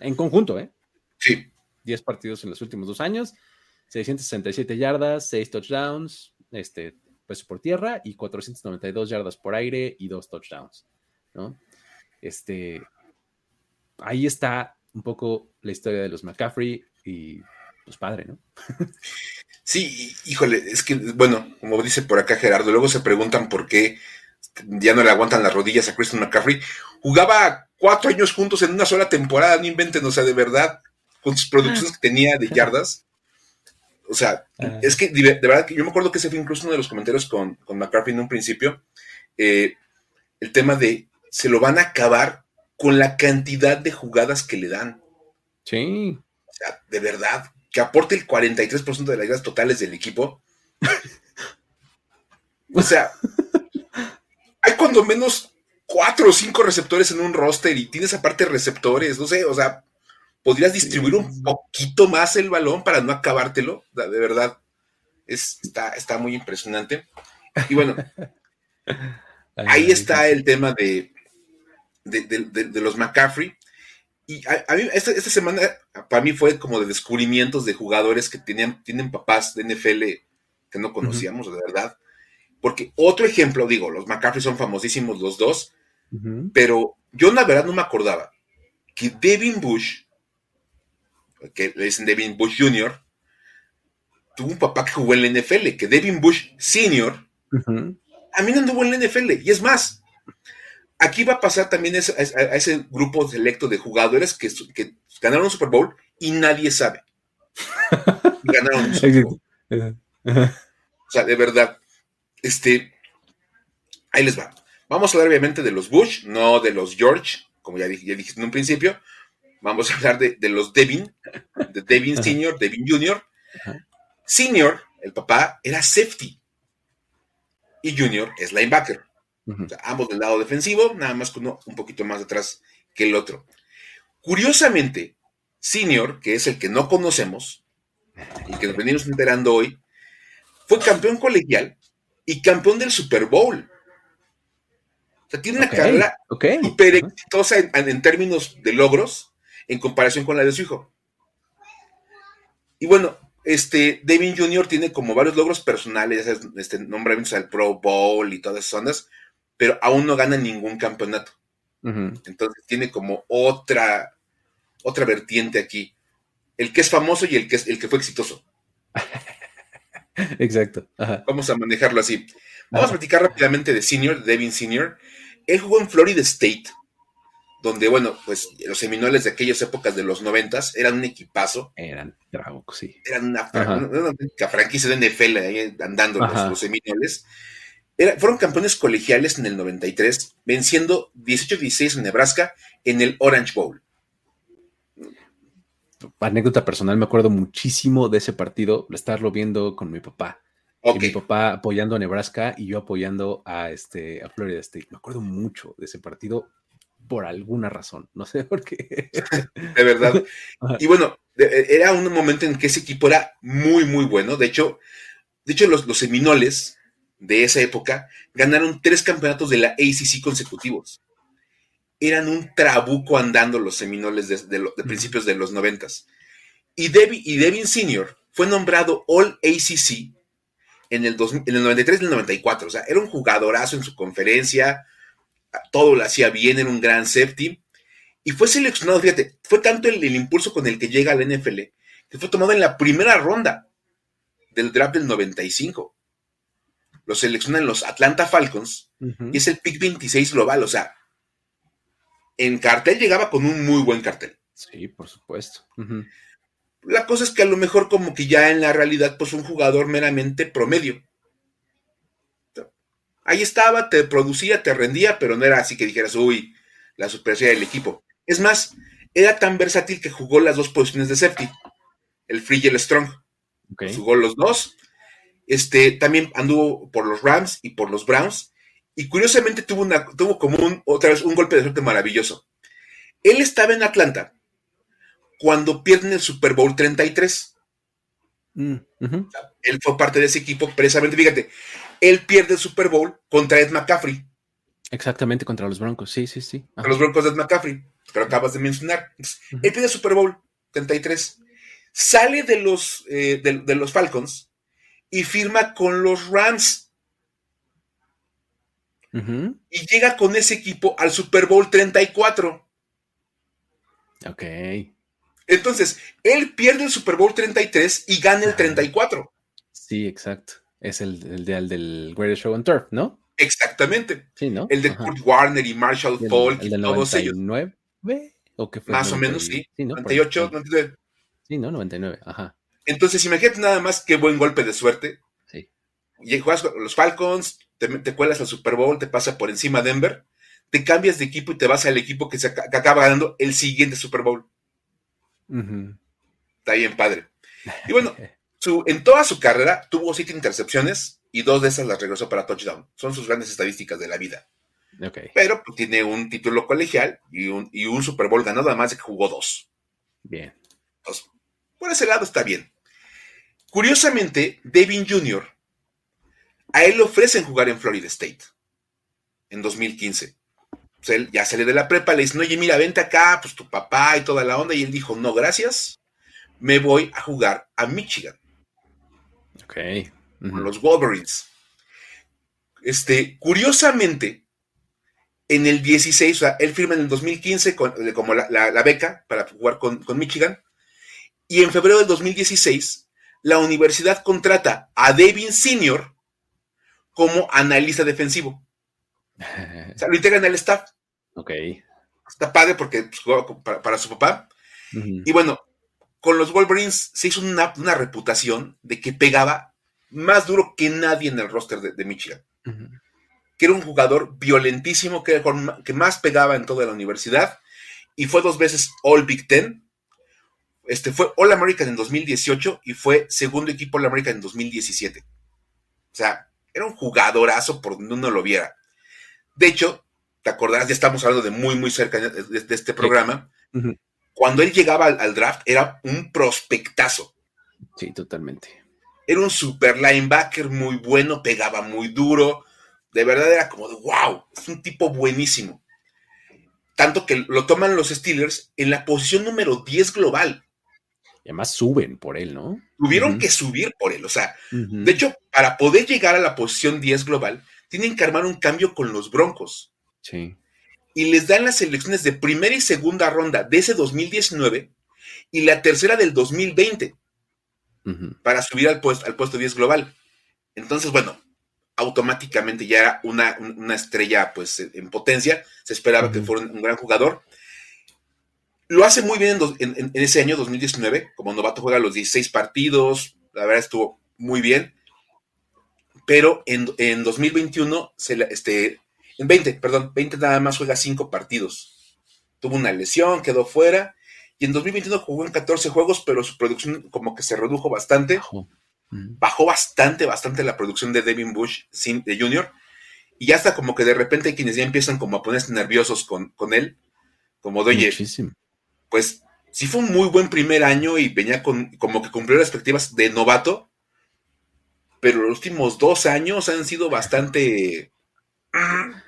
En conjunto, ¿eh?
Sí.
10 partidos en los últimos dos años, 667 yardas, 6 touchdowns, este, pues por tierra y 492 yardas por aire y 2 touchdowns, ¿no? Este, ahí está un poco la historia de los McCaffrey y pues padre, ¿no?
Sí, híjole, es que, bueno, como dice por acá Gerardo, luego se preguntan por qué ya no le aguantan las rodillas a Christian McCaffrey. Jugaba cuatro años juntos en una sola temporada, no inventen, o sea, de verdad, con sus producciones que tenía de yardas. O sea, ah. es que de, verdad que yo me acuerdo que ese fue incluso uno de los comentarios con, con McCaffrey en un principio. Eh, el tema de se lo van a acabar con la cantidad de jugadas que le dan.
Sí.
O sea, de verdad, que aporte el 43% de las yardas totales del equipo. o sea, hay cuando menos cuatro o cinco receptores en un roster y tienes aparte receptores, no sé, o sea, podrías distribuir un poquito más el balón para no acabártelo, de verdad, es, está, está muy impresionante. Y bueno, ahí está el tema de, de los McCaffrey. Y a, mí, esta, semana para mí fue como de descubrimientos de jugadores que tenían, tienen papás de NFL que no conocíamos, de verdad. Porque otro ejemplo, digo, los McCaffrey son famosísimos los dos, pero yo la verdad no me acordaba que Devin Bush, que le dicen Devin Bush Jr., tuvo un papá que jugó en la NFL, que Devin Bush Sr. mí no anduvo en la NFL. Y es más, aquí va a pasar también a, ese grupo selecto de jugadores que, ganaron un Super Bowl y nadie sabe. ganaron un Super Bowl. O sea, de verdad, este, ahí les va. Vamos a hablar obviamente de los Bush, no de los George, como ya dije, en un principio. Vamos a hablar de, los Devin, de Devin Senior, Devin Junior. Senior, el papá, era safety. Y Junior es linebacker. Ambos del lado defensivo, nada más que uno un poquito más atrás que el otro. Curiosamente, Senior, que es el que no conocemos, y que nos venimos enterando hoy, fue campeón colegial y campeón del Super Bowl. O sea, tiene una carrera súper exitosa en, términos de logros en comparación con la de su hijo. Y bueno, este, Devin Jr. tiene como varios logros personales, este, nombramientos al Pro Bowl y todas esas ondas, pero aún no gana ningún campeonato. Entonces tiene como otra, otra vertiente aquí. El que es famoso y el que, es, el que fue exitoso.
Exacto.
Vamos a manejarlo así. Vamos a platicar rápidamente de Senior, Devin Senior. Él jugó en Florida State, donde, bueno, pues los Seminoles de aquellas épocas de los noventas eran un equipazo.
Eran tragos, sí.
Eran una, franquicia de NFL ahí andando los, Seminoles. Fueron campeones colegiales en el 93, venciendo 18-16 en Nebraska en el Orange Bowl.
Anécdota personal, me acuerdo muchísimo de ese partido, estarlo viendo con mi papá mi papá apoyando a Nebraska y yo apoyando a, este, a Florida State. Me acuerdo mucho de ese partido por alguna razón, no sé por qué.
de verdad. Y bueno, e, era un momento en que ese equipo era muy, muy bueno. De hecho, de hecho los, los Seminoles de esa época ganaron tres campeonatos de la ACC consecutivos. Eran un trabuco andando los Seminoles de, principios de los noventas. Y, y Devin Sr. fue nombrado All ACC en el, en el 93 y el 94. O sea, era un jugadorazo en su conferencia, todo lo hacía bien, era un gran safety. Y fue seleccionado, fíjate, fue tanto el, impulso con el que llega al NFL que fue tomado en la primera ronda del draft del 95. Lo seleccionan los Atlanta Falcons y es el pick 26 global. O sea, en cartel llegaba con un muy buen cartel.
Sí, por supuesto.
La cosa es que a lo mejor como que ya en la realidad, pues un jugador meramente promedio. Ahí estaba, te producía, te rendía, pero no era así que dijeras, uy, la superioridad del equipo. Es más, era tan versátil que jugó las dos posiciones de safety, el free y el strong. Jugó los dos. Este, también anduvo por los Rams y por los Browns. Y curiosamente tuvo, una, tuvo como un, otra vez un golpe de suerte maravilloso. Él estaba en Atlanta cuando pierden el Super Bowl 33. Mm, él fue parte de ese equipo, precisamente, fíjate, él pierde el Super Bowl contra Ed McCaffrey.
Exactamente, contra los Broncos, sí, sí, sí.
Contra los Broncos de Ed McCaffrey, que lo acabas de mencionar. Él pierde el Super Bowl 33, sale de los, eh, de, los Falcons y firma con los Rams. Y llega con ese equipo al Super Bowl 34.
Ok.
Entonces, él pierde el Super Bowl 33 y gana el 34.
Sí, exacto. Es el, el, del Greatest Show on Turf, ¿no?
Exactamente.
Sí, ¿no?
El de Kurt Warner y Marshall Falk y todos ellos.
¿O qué fue?
Más o menos, sí. sí ¿no? 98, 99.
Sí, ¿no? 99, ajá.
Entonces, imagínate nada más qué buen golpe de suerte.
Sí.
Y juegas con los Falcons, te, te cuelas al Super Bowl, te pasa por encima Denver, te cambias de equipo y te vas al equipo que, se, que acaba ganando el siguiente Super Bowl. Está bien padre. Y bueno, su, en toda su carrera tuvo siete intercepciones y dos de esas las regresó para touchdown. Son sus grandes estadísticas de la vida. Pero pues, tiene un título colegial y un, y un Super Bowl ganado, además de que jugó dos.
Bien.
por ese lado está bien. Curiosamente, Devin Jr., a él le ofrecen jugar en Florida State en 2015 él ya sale de la prepa, le dicen, oye, mira, vente acá, pues tu papá y toda la onda. Y él dijo, no, gracias, me voy a jugar a Michigan.
Ok.
Con los Wolverines. Este, curiosamente, en el 16, o sea, él firma en el 2015 como la, beca para jugar con, con Michigan. Y en febrero del 2016, la universidad contrata a Devin Sr. como analista defensivo. O sea, lo integran al staff.
Ok.
Está padre porque pues, jugaba para, para, su papá. Uh -huh. Y bueno, con los Wolverines se hizo una, una, reputación de que pegaba más duro que nadie en el roster de, de Michigan. Uh -huh. Que era un jugador violentísimo, que, que más pegaba en toda la universidad. Y fue dos veces All Big Ten. Este fue All American en 2018 y fue segundo equipo All American en 2017. O sea, era un jugadorazo por donde uno lo viera. De hecho, te acordarás, ya estamos hablando de muy, muy cerca de, de, de este programa. Sí. Uh -huh. Cuando él llegaba al, al, draft, era un prospectazo.
Sí, totalmente.
Era un super linebacker muy bueno, pegaba muy duro. De verdad era como de wow, es un tipo buenísimo. Tanto que lo toman los Steelers en la posición número 10 global.
Y además suben por él, ¿no?
Tuvieron uh -huh. que subir por él. O sea, uh -huh. de hecho, para poder llegar a la posición 10 global, tienen que armar un cambio con los Broncos.
Sí.
Y les dan las selecciones de primera y segunda ronda de ese 2019 y la tercera del 2020 uh -huh. para subir al puesto, al puesto 10 global. Entonces, bueno, automáticamente ya era una, una estrella pues en potencia. Se esperaba que fuera un, gran jugador. Lo hace muy bien en, en, en, ese año 2019. Como novato juega los 16 partidos. La verdad estuvo muy bien. Pero en, en 2021 se, este, en 20, perdón, 20 nada más juega 5 partidos. Tuvo una lesión, quedó fuera. Y en 2021 jugó en 14 juegos, pero su producción como que se redujo bastante. Bajó, Bajó bastante, bastante la producción de Devin Bush de Junior. Y ya hasta como que de repente hay quienes ya empiezan como a ponerse nerviosos con, con él. Como de, oye, Muchísimo. Pues sí fue un muy buen primer año y venía con, como que cumplió las expectativas de novato. Pero los últimos dos años han sido bastante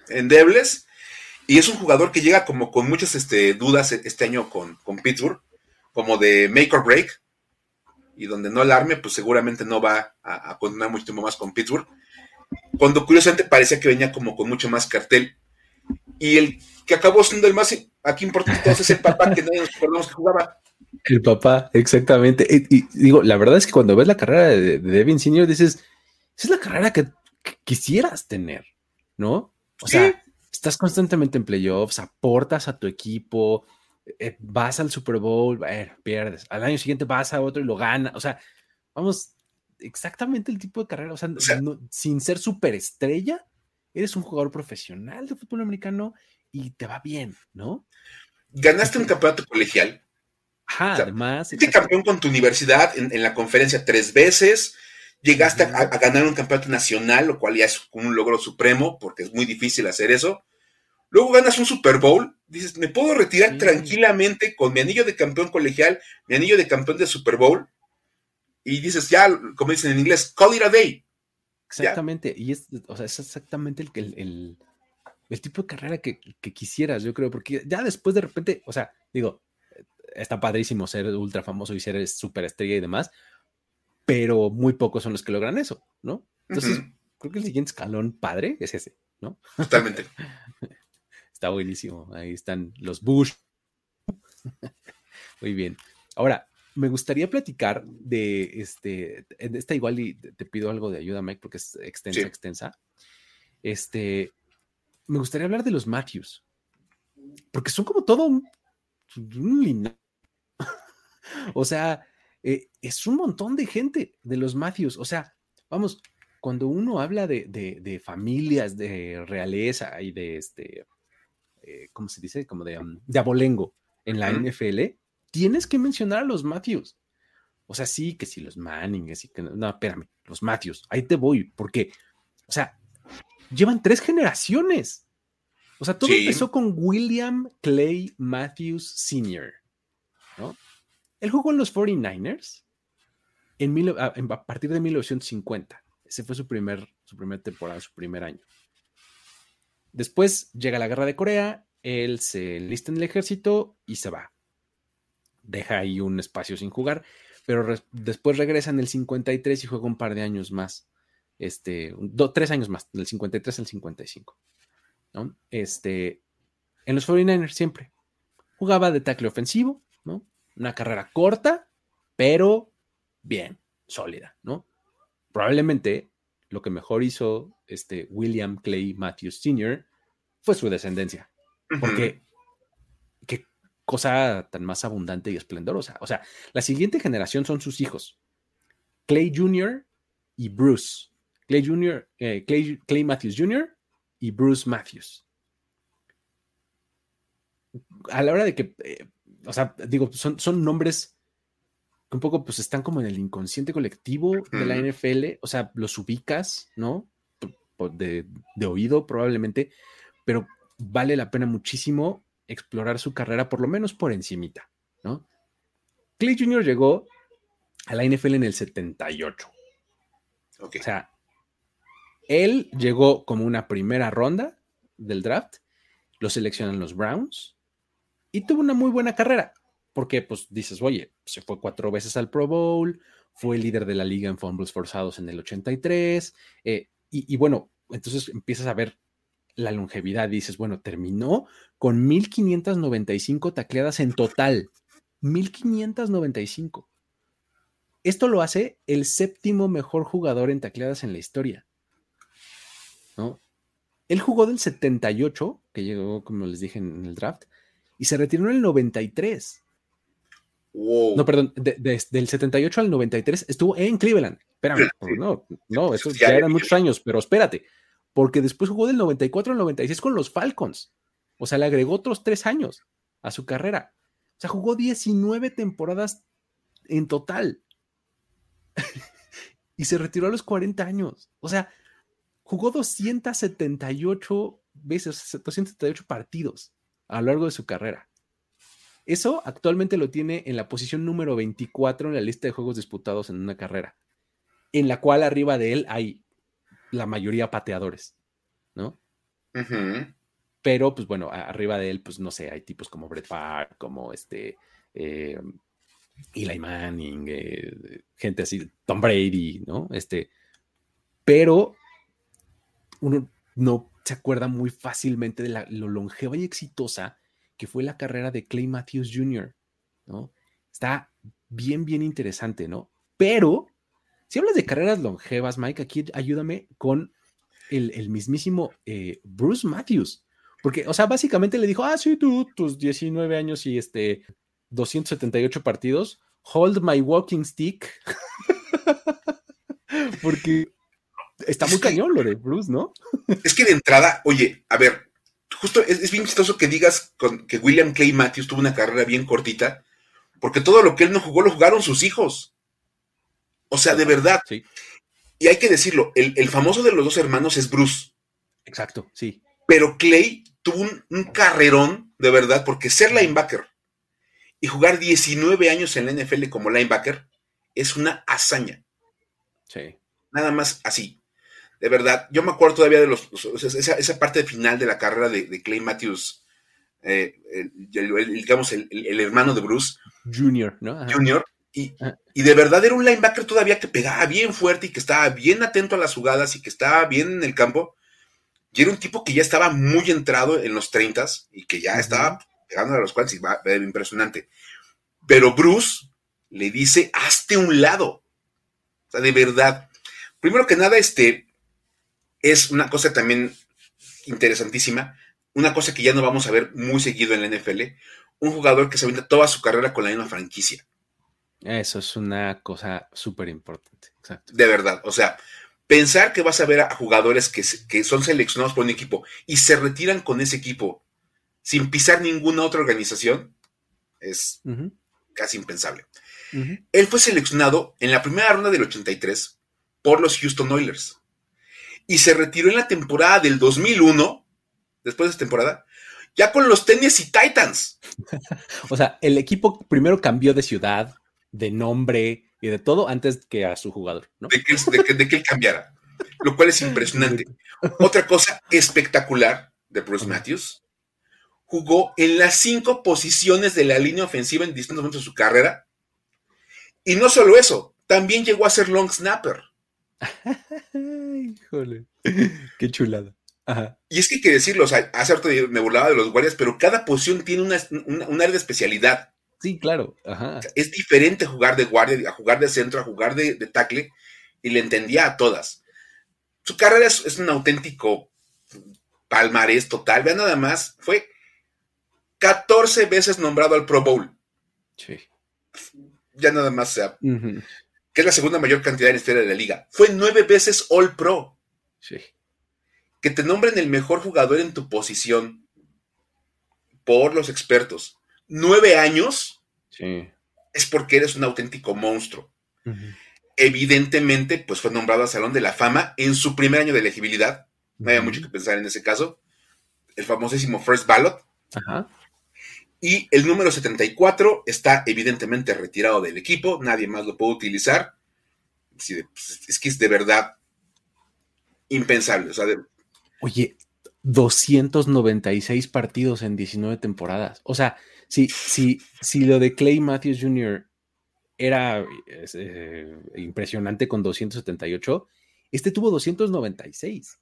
endebles. Y es un jugador que llega como con muchas este, dudas este año con, con, Pittsburgh, como de make or break. Y donde no alarme, pues seguramente no va a, a, continuar mucho tiempo más con Pittsburgh. Cuando curiosamente parecía que venía como con mucho más cartel. Y el que acabó siendo el más aquí importante todos es el papá que nadie nos acordamos que jugaba.
El papá, exactamente. Y, y, digo, la verdad es que cuando ves la carrera de, de Devin Senior dices, esa es la carrera que, que quisieras tener. ¿no? O
sí.
sea, estás constantemente en playoffs, aportas a tu equipo, eh, vas al Super Bowl, bueno, pierdes. Al año siguiente vas a otro y lo ganas. O sea, vamos, exactamente el tipo de carrera. O sea, o sea no, sin ser superestrella, eres un jugador profesional de fútbol americano y te va bien, ¿no?
Ganaste un campeonato colegial.
Ajá, o sea, además.
Fuiste campeón con tu universidad en, en la conferencia tres veces llegaste a, a, ganar un campeonato nacional, lo cual ya es un logro supremo, porque es muy difícil hacer eso. Luego ganas un Super Bowl, dices, me puedo retirar sí. tranquilamente con mi anillo de campeón colegial, mi anillo de campeón de Super Bowl, y dices, ya, como dicen en inglés, call it a day.
Exactamente, y es, o sea, es exactamente el, el, el, el tipo de carrera que, que, quisieras, yo creo, porque ya después de repente, o sea, digo, está padrísimo ser ultra famoso y ser superestrella y demás, pero muy pocos son los que logran eso, ¿no? Entonces, uh -huh. creo que el siguiente escalón padre es ese, ¿no?
Totalmente.
Está buenísimo. Ahí están los Bush. Muy bien. Ahora, me gustaría platicar de este, esta igual y te pido algo de ayuda, Mike, porque es extensa, sí. extensa. Este, me gustaría hablar de los Matthews, porque son como todo un, un o sea, eh, es un montón de gente de los Matthews. O sea, vamos, cuando uno habla de, de, de familias de realeza y de este, eh, ¿cómo se dice? Como de, um, de abolengo en la uh -huh. NFL, tienes que mencionar a los Matthews. O sea, sí, que si los Manning, así que no, espérame, los Matthews, ahí te voy, porque, o sea, llevan tres generaciones. O sea, todo sí. empezó con William Clay Matthews Sr., ¿no? Él jugó en los 49ers en mil, a, a, partir de 1950. Ese fue su primer, su primer temporada, su primer año. Después llega la guerra de Corea, él se lista en el ejército y se va. Deja ahí un espacio sin jugar, pero después regresa en el 53 y juega un par de años más. Este, do, tres años más, del 53 al 55. ¿no? Este, en los 49ers siempre. Jugaba de tackle ofensivo, ¿no? Una carrera corta, pero bien, sólida, ¿no? Probablemente lo que mejor hizo este William Clay Matthews Sr. fue su descendencia. Porque cosa tan más abundante y esplendorosa. O sea, la siguiente generación son sus hijos, Clay Jr. y Bruce. Clay Jr., eh, Clay, Matthews Jr. y Bruce Matthews. A la hora de que, eh, o sea, digo, son, son nombres que un poco pues están como en el inconsciente colectivo de la NFL, o sea, los ubicas, ¿no? De, de, oído probablemente, pero vale la pena muchísimo explorar su carrera, por lo menos por encimita, ¿no? Clay Jr. llegó a la NFL en el 78. O sea, él llegó como una primera ronda del draft, lo seleccionan los Browns y tuvo una muy buena carrera porque pues dices, oye, se fue cuatro veces al Pro Bowl, fue líder de la liga en fumbles forzados en el 83, eh, y, bueno, entonces empiezas a ver la longevidad, dices, bueno, terminó con 1595 tacleadas en total, 1595. Esto lo hace el séptimo mejor jugador en tacleadas en la historia. ¿no? Él jugó del 78, que llegó, como les dije en el draft, y se retiró en el 93. No, perdón, del 78 al 93 estuvo en Cleveland. Espérame, no, no, eso ya eran muchos años, pero espérate, porque después jugó del 94 al 96 con los Falcons. O sea, le agregó otros tres años a su carrera. O sea, jugó 19 temporadas en total. y se retiró a los 40 años. O sea, jugó 278 veces, 278 partidos a lo largo de su carrera. Eso actualmente lo tiene en la posición número 24 en la lista de juegos disputados en una carrera, en la cual arriba de él hay la mayoría pateadores, ¿no? Pero, pues bueno, arriba de él, pues no sé, hay tipos como Brett Favre, como este eh, Eli Manning, eh, gente así, Tom Brady, ¿no? Este, pero uno no se acuerda muy fácilmente de la, lo longeva y exitosa que fue la carrera de Clay Matthews Jr., ¿no? Está bien, bien interesante, ¿no? Pero, si hablas de carreras longevas, Mike, aquí ayúdame con el, mismísimo eh, Bruce Matthews. Porque, o sea, básicamente le dijo, ah, sí, tú, tus 19 años y este 278 partidos, hold my walking stick. Porque está muy cañón lo de Bruce, ¿no?
es que de entrada, oye, a ver, justo es, bien chistoso que digas que William Clay Matthews tuvo una carrera bien cortita, porque todo lo que él no jugó lo jugaron sus hijos. O sea, de verdad. Sí. Y hay que decirlo, el, famoso de los dos hermanos es Bruce.
Exacto, sí.
Pero Clay tuvo un, carrerón, de verdad, porque ser linebacker y jugar 19 años en la NFL como linebacker es una hazaña.
Sí.
Nada más así de verdad, yo me acuerdo todavía de los, esa, parte final de la carrera de, Clay Matthews, eh, digamos, el, hermano de Bruce.
Junior, ¿no?
Junior. Y, y, de verdad era un linebacker todavía que pegaba bien fuerte y que estaba bien atento a las jugadas y que estaba bien en el campo. Y era un tipo que ya estaba muy entrado en los 30 y que ya estaba pegando a los cuales y va, impresionante. Pero Bruce le dice, hazte un lado. O sea, de verdad. Primero que nada, este, es una cosa también interesantísima, una cosa que ya no vamos a ver muy seguido en la NFL, un jugador que se avienta toda su carrera con la misma franquicia.
Eso es una cosa súper importante, exacto.
De verdad, o sea, pensar que vas a ver a jugadores que, que, son seleccionados por un equipo y se retiran con ese equipo sin pisar ninguna otra organización es casi impensable. Él fue seleccionado en la primera ronda del 83 por los Houston Oilers y se retiró en la temporada del 2001, después de esa temporada, ya con los Tennessee Titans.
o sea, el equipo primero cambió de ciudad, de nombre y de todo antes que a su jugador, ¿no?
De que, él cambiara, lo cual es impresionante. Otra cosa espectacular de Bruce Matthews, jugó en las cinco posiciones de la línea ofensiva en distintos momentos de su carrera. Y no solo eso, también llegó a ser long snapper.
Híjole, qué chulada.
Y es que hay que decirlo, o sea, hace rato me burlaba de los guardias, pero cada posición tiene una, un área de especialidad.
Sí, claro.
es diferente jugar de guardia, a jugar de centro, a jugar de, tackle, y le entendía a todas. su carrera es, un auténtico palmarés total. Vean nada más, fue 14 veces nombrado al Pro Bowl. Sí. Ya nada más sea. Que es la segunda mayor cantidad en la historia de la liga. Fue nueve veces All Pro. Sí. Que te nombren el mejor jugador en tu posición por los expertos. Nueve años. Sí. Es porque eres un auténtico monstruo evidentemente, pues fue nombrado al Salón de la Fama en su primer año de elegibilidad. No había mucho que pensar en ese caso. El famosísimo First Ballot. Ajá. Y el número 74 está evidentemente retirado del equipo, nadie más lo puede utilizar. Pues, es que es de verdad impensable.
Oye, 296 partidos en 19 temporadas. O sea, si, si, si lo de Clay Matthews Jr era eh, impresionante con 278. Este tuvo 296.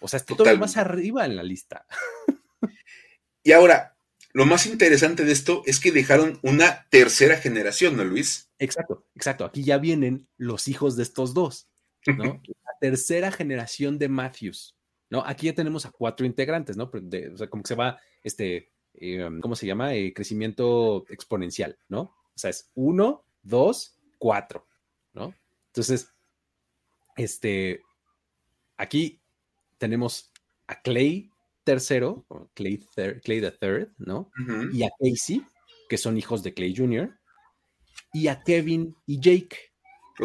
O sea, está todavía más arriba en la lista.
y ahora, lo más interesante de esto es que dejaron una tercera generación, ¿no, Luis?
Exacto, exacto. Aquí ya vienen los hijos de estos dos, ¿no? la tercera generación de Matthews, ¿no? Aquí ya tenemos a cuatro integrantes, ¿no? o sea, como que se va, este, em, ¿cómo se llama? Eh, crecimiento exponencial, ¿no? O sea, es uno, dos, cuatro, ¿no? Entonces, este, aquí tenemos a Clay tercero, Clay, Clay the third, ¿no? Y a Casey, que son hijos de Clay Jr., y a Kevin y Jake,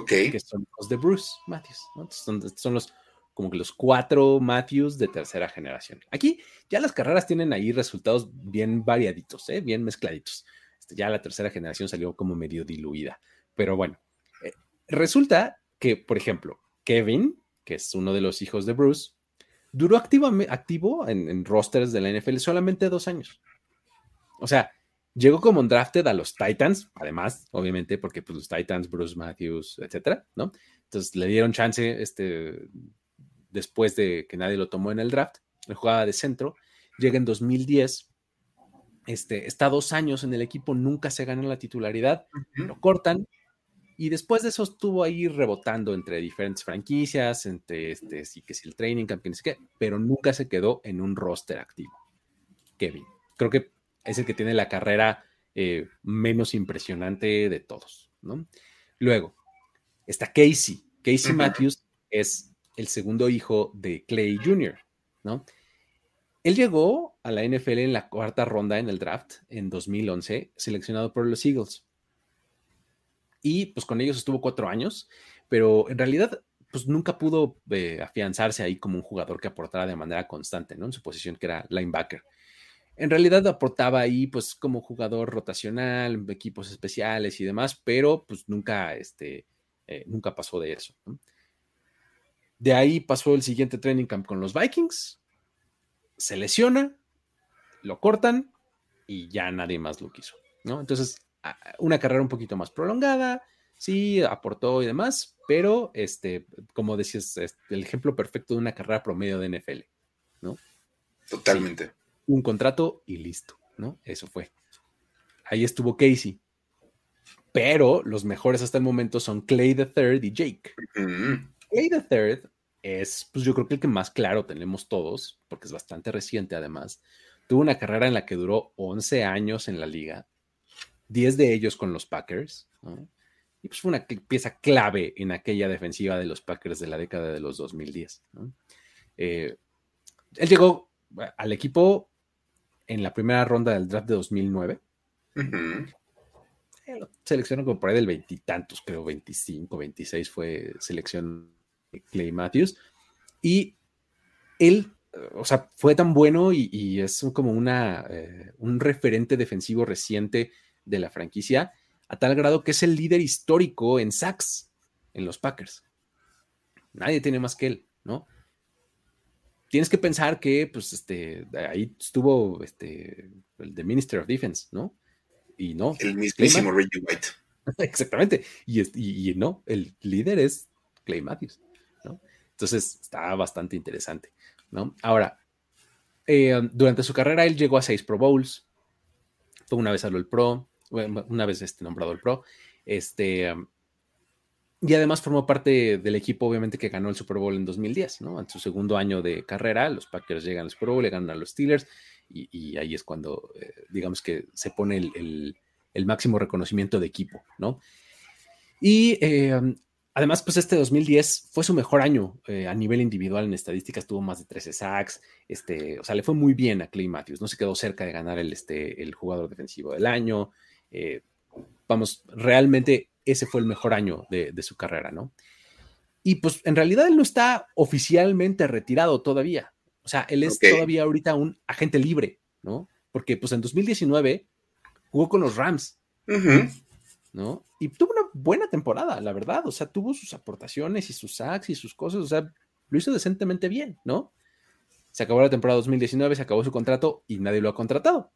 que son hijos de Bruce Matthews, ¿no? son, los como que los cuatro Matthews de tercera generación. Aquí ya las carreras tienen ahí resultados bien variaditos, ¿eh? bien mezcladitos. Este, ya la tercera generación salió como medio diluida. Pero bueno, eh, resulta que, por ejemplo, Kevin, que es uno de los hijos de Bruce, duró activo, activo en, rosters de la NFL solamente dos años. O sea, llegó como un drafted a los Titans, además, obviamente, porque pues, los Titans, Bruce Matthews, etcétera, ¿no? Entonces le dieron chance este, después de que nadie lo tomó en el draft. Él jugaba de centro. Llega en 2010 este, está dos años en el equipo, nunca se ganó la titularidad, lo cortan y después de eso estuvo ahí rebotando entre diferentes franquicias, entre este, sí que si el training camp, qué, pero nunca se quedó en un roster activo. Kevin, creo que es el que tiene la carrera eh, menos impresionante de todos, ¿no? Luego está Casey. Casey Matthews es el segundo hijo de Clay Jr., ¿no? Él llegó a la NFL en la cuarta ronda en el draft en 2011, seleccionado por los Eagles. Y pues con ellos estuvo cuatro años, pero en realidad pues nunca pudo eh, afianzarse ahí como un jugador que aportara de manera constante, ¿no? En su posición que era linebacker. En realidad aportaba ahí pues como jugador rotacional, equipos especiales y demás, pero pues nunca, este, eh, nunca pasó de eso. De ahí pasó el siguiente training camp con los Vikings, se lesiona, lo cortan y ya nadie más lo quiso, ¿no? Entonces, una carrera un poquito más prolongada, sí, aportó y demás, pero, este, como decías, el ejemplo perfecto de una carrera promedio de NFL, ¿no?
Totalmente.
un contrato y listo, ¿no? Eso fue. Ahí estuvo Casey. Pero los mejores hasta el momento son Clay the Third y Jake. Clay the Third es, pues yo creo que el que más claro tenemos todos, porque es bastante reciente además. Tuvo una carrera en la que duró 11 años en la liga, 10 de ellos con los Packers, y pues fue una pieza clave en aquella defensiva de los Packers de la década de los 2010. Eh, él llegó al equipo en la primera ronda del draft de 2009. Seleccionó como por ahí del veintitantos, creo, 25, 26 fue selección Clay Matthews. Y él, o sea, fue tan bueno y, es como una, eh, un referente defensivo reciente de la franquicia, a tal grado que es el líder histórico en sacks en los Packers. Nadie tiene más que él, ¿no? Tienes que pensar que, pues, este, ahí estuvo este, el de Minister of Defense, ¿no? Y no.
El mismísimo Reggie White.
Exactamente. Y, y, no, el líder es Clay Matthews. Entonces está bastante interesante, ¿no? Ahora, eh, durante su carrera él llegó a seis Pro Bowls, fue una vez habló el Pro, una vez este, nombrado el Pro, este, Y además formó parte del equipo, obviamente, que ganó el Super Bowl en 2010, ¿no? En su segundo año de carrera, los Packers llegan al Super Bowl, le ganan a los Steelers, y, ahí es cuando, eh, digamos que se pone el, máximo reconocimiento de equipo, ¿no? Y eh, además, pues este 2010 fue su mejor año eh, a nivel individual en estadísticas, tuvo más de 13 sacks, este, o sea, le fue muy bien a Clay Matthews, no se quedó cerca de ganar el, este, el jugador defensivo del año. vamos, realmente ese fue el mejor año de, su carrera, ¿no? Y pues en realidad él no está oficialmente retirado todavía. O sea, él es todavía ahorita un agente libre, ¿no? Porque pues en 2019 jugó con los Rams, ¿no? Y tuvo una buena temporada, la verdad. O sea, tuvo sus aportaciones y sus sacks y sus cosas. O sea, lo hizo decentemente bien, ¿no? Se acabó la temporada 2019, se acabó su contrato y nadie lo ha contratado.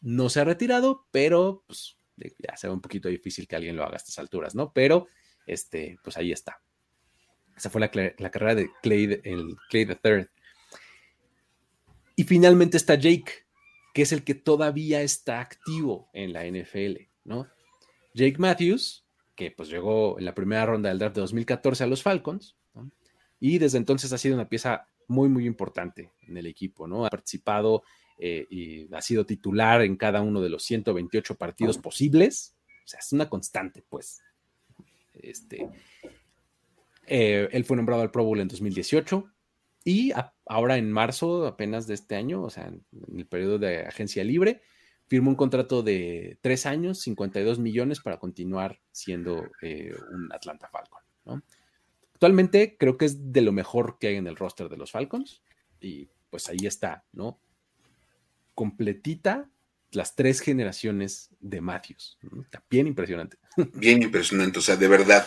No se ha retirado, pero pues ya se ve un poquito difícil que alguien lo haga a estas alturas, ¿no? Pero, este, pues ahí está. Esa fue la, carrera de Clay, el Clay Third. Y finalmente está Jake, que es el que todavía está activo en la NFL, ¿no? Jake Matthews, que pues llegó en la primera ronda del draft de 2014 a los Falcons, y desde entonces ha sido una pieza muy, muy importante en el equipo, ¿no? Ha participado eh, y ha sido titular en cada uno de los 128 partidos posibles. O sea, es una constante, pues. Este, eh, él fue nombrado al Pro Bowl en 2018 y ahora en marzo apenas de este año, o sea, en, el periodo de agencia libre, firmó un contrato de tres años, 52 millones para continuar siendo eh, un Atlanta Falcon. Actualmente creo que es de lo mejor que hay en el roster de los Falcons y pues ahí está, ¿no? completita las tres generaciones de Matthews. bien impresionante.
Bien impresionante, o sea, de verdad.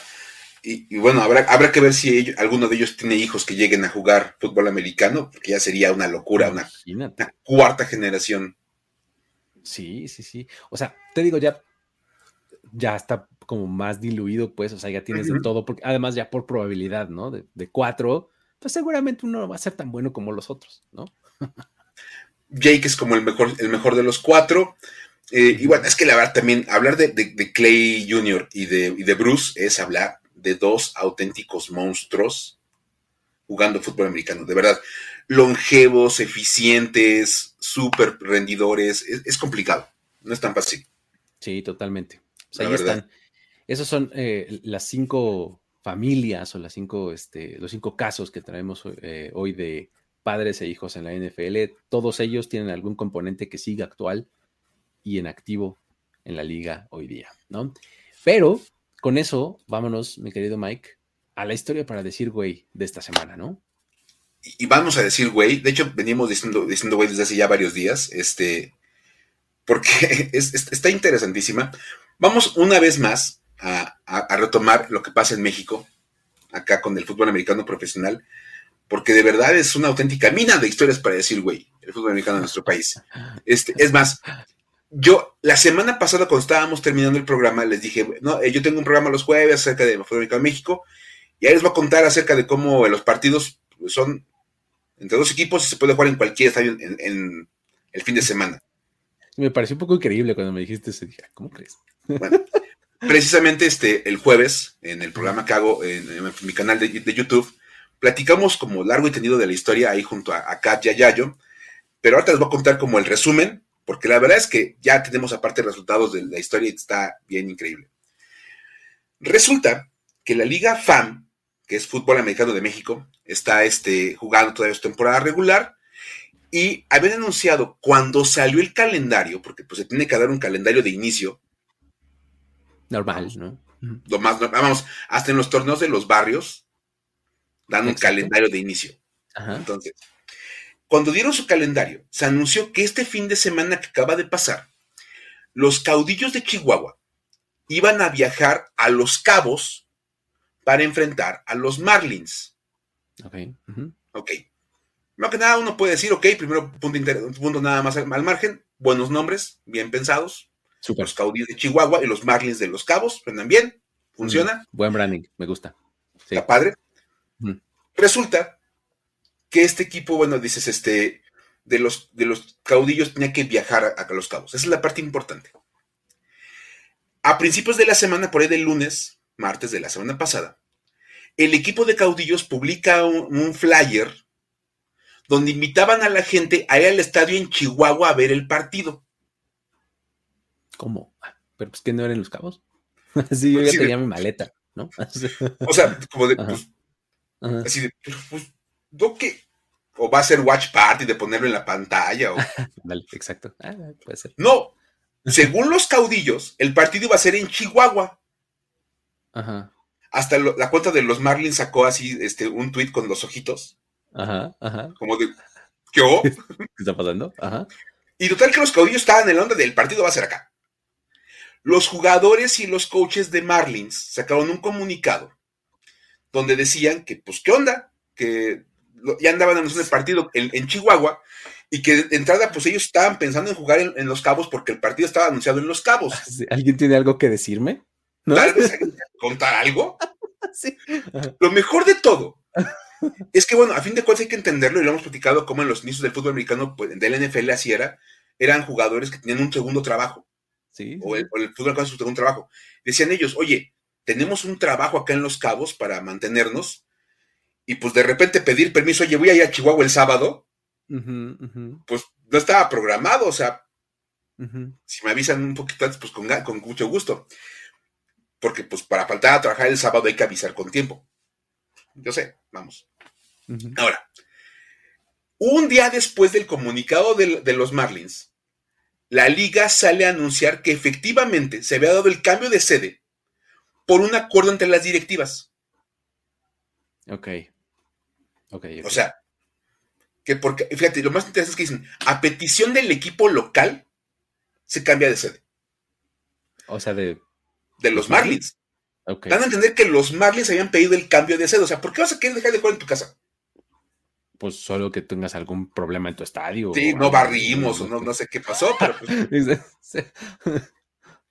Y, bueno, habrá, habrá que ver si alguno de ellos tiene hijos que lleguen a jugar fútbol americano, porque ya sería una locura, una, cuarta generación.
Sí, sí, sí. O sea, te digo, ya, ya está como más diluido, pues, o sea, ya tienes de todo, porque además ya por probabilidad, ¿no? De, de, cuatro, pues seguramente uno no va a ser tan bueno como los otros, ¿no?
Jake es como el mejor, el mejor de los cuatro. Eh, y bueno, es que la verdad también hablar de, Clay Jr. Y de, de, Bruce es hablar de dos auténticos monstruos jugando fútbol americano. De verdad, longevos, eficientes, súper rendidores. Es, complicado, no es tan fácil.
Sí, totalmente. ahí están. Esos son eh, las cinco familias o las cinco, este, los cinco casos que traemos eh, hoy de, padres e hijos en la NFL, todos ellos tienen algún componente que sigue actual y en activo en la liga hoy día, ¿no? Pero con eso, vámonos, mi querido Mike, a la historia para decir güey de esta semana, ¿no?
Y vamos a decir güey, de hecho venimos diciendo, diciendo güey desde hace ya varios días, este, porque está interesantísima. Vamos una vez más a retomar lo que pasa en México, acá con el fútbol americano profesional, porque de verdad es una auténtica mina de historias para decir, güey, el fútbol americano de nuestro país. Este, es más, yo la semana pasada cuando estábamos terminando el programa les dije, no, eh, yo tengo un programa los jueves acerca de fútbol americano de México y ahí les voy a contar acerca de cómo los partidos son entre dos equipos y se puede jugar en cualquier estadio en, el fin de semana.
Me pareció un poco increíble cuando me dijiste eso. Dije, ¿cómo crees?
Bueno, precisamente este, el jueves, en el programa que hago en, mi canal de, de YouTube, platicamos como largo y tendido de la historia ahí junto a, a Kat y a Yayo, pero ahorita les voy a contar como el resumen, porque la verdad es que ya tenemos aparte resultados de la historia y está bien increíble. Resulta que la Liga FAM, que es Fútbol Americano de México, está este, jugando todavía su temporada regular y habían anunciado cuando salió el calendario, porque pues se tiene que dar un calendario de inicio.
Normal, ¿no?
Lo más, vamos, hasta en los torneos de los barrios, dan un calendario de inicio. Entonces, cuando dieron su calendario, se anunció que este fin de semana que acaba de pasar, los caudillos de Chihuahua iban a viajar a Los Cabos para enfrentar a los Marlins.
Ok.
Ok. Más que nada uno puede decir, ok, primero punto, punto nada más al, margen, buenos nombres, bien pensados. Los caudillos de Chihuahua y los Marlins de Los Cabos, suenan bien, funciona.
buen branding, me gusta.
Está padre. Resulta que este equipo, bueno, dices, este, de los, de los caudillos tenía que viajar a, a, Los Cabos. Esa es la parte importante. A principios de la semana, por ahí del lunes, martes de la semana pasada, el equipo de caudillos publica un, flyer donde invitaban a la gente a ir al estadio en Chihuahua a ver el partido.
¿Cómo? Ah, pero pues que no eran los cabos. sí, yo ya tenía mi maleta, ¿no?
o sea, como de, pues, así de, pues, ¿no qué? O va a ser watch party de ponerlo en la pantalla. O...
Exacto. Ah, puede ser.
No, según los caudillos, el partido iba a ser en Chihuahua. Ajá. Hasta la cuenta de los Marlins sacó así este, un tweet con los ojitos.
Ajá, ajá.
Como de, ¿qué?
¿Qué está pasando? Ajá.
Y total que los caudillos estaban en la onda del partido va a ser acá. Los jugadores y los coaches de Marlins sacaron un comunicado donde decían que, pues, ¿qué onda? Que ya andaban anunciando el partido en, Chihuahua y que de entrada, pues ellos estaban pensando en jugar en, Los Cabos porque el partido estaba anunciado en Los Cabos.
¿Alguien tiene algo que decirme?
Tal vez contar algo. sí. Lo mejor de todo es que, bueno, a fin de cuentas hay que entenderlo y lo hemos platicado como en los inicios del fútbol americano, pues, del NFL así era, eran jugadores que tenían un segundo trabajo.
Sí.
O, el, fútbol americano su segundo trabajo. Decían ellos, oye, tenemos un trabajo acá en Los Cabos para mantenernos y pues de repente pedir permiso, oye, voy a ir a Chihuahua el sábado, pues no estaba programado, o sea, si me avisan un poquito antes, pues con, con mucho gusto porque pues para faltar a trabajar el sábado hay que avisar con tiempo. Yo sé, vamos. Ahora, un día después del comunicado de, los Marlins, la liga sale a anunciar que efectivamente se había dado el cambio de sede por un acuerdo entre las directivas.
Ok. okay.
O sea, que porque, fíjate, lo más interesante es que dicen, a petición del equipo local, se cambia de sede.
O sea, de
de los Marlins. Dan a entender que los Marlins habían pedido el cambio de sede. O sea, ¿por qué vas a querer dejar de jugar en tu casa?
Pues solo que tengas algún problema en tu estadio.
Sí, no barrimos o no, no sé qué pasó, pero pues,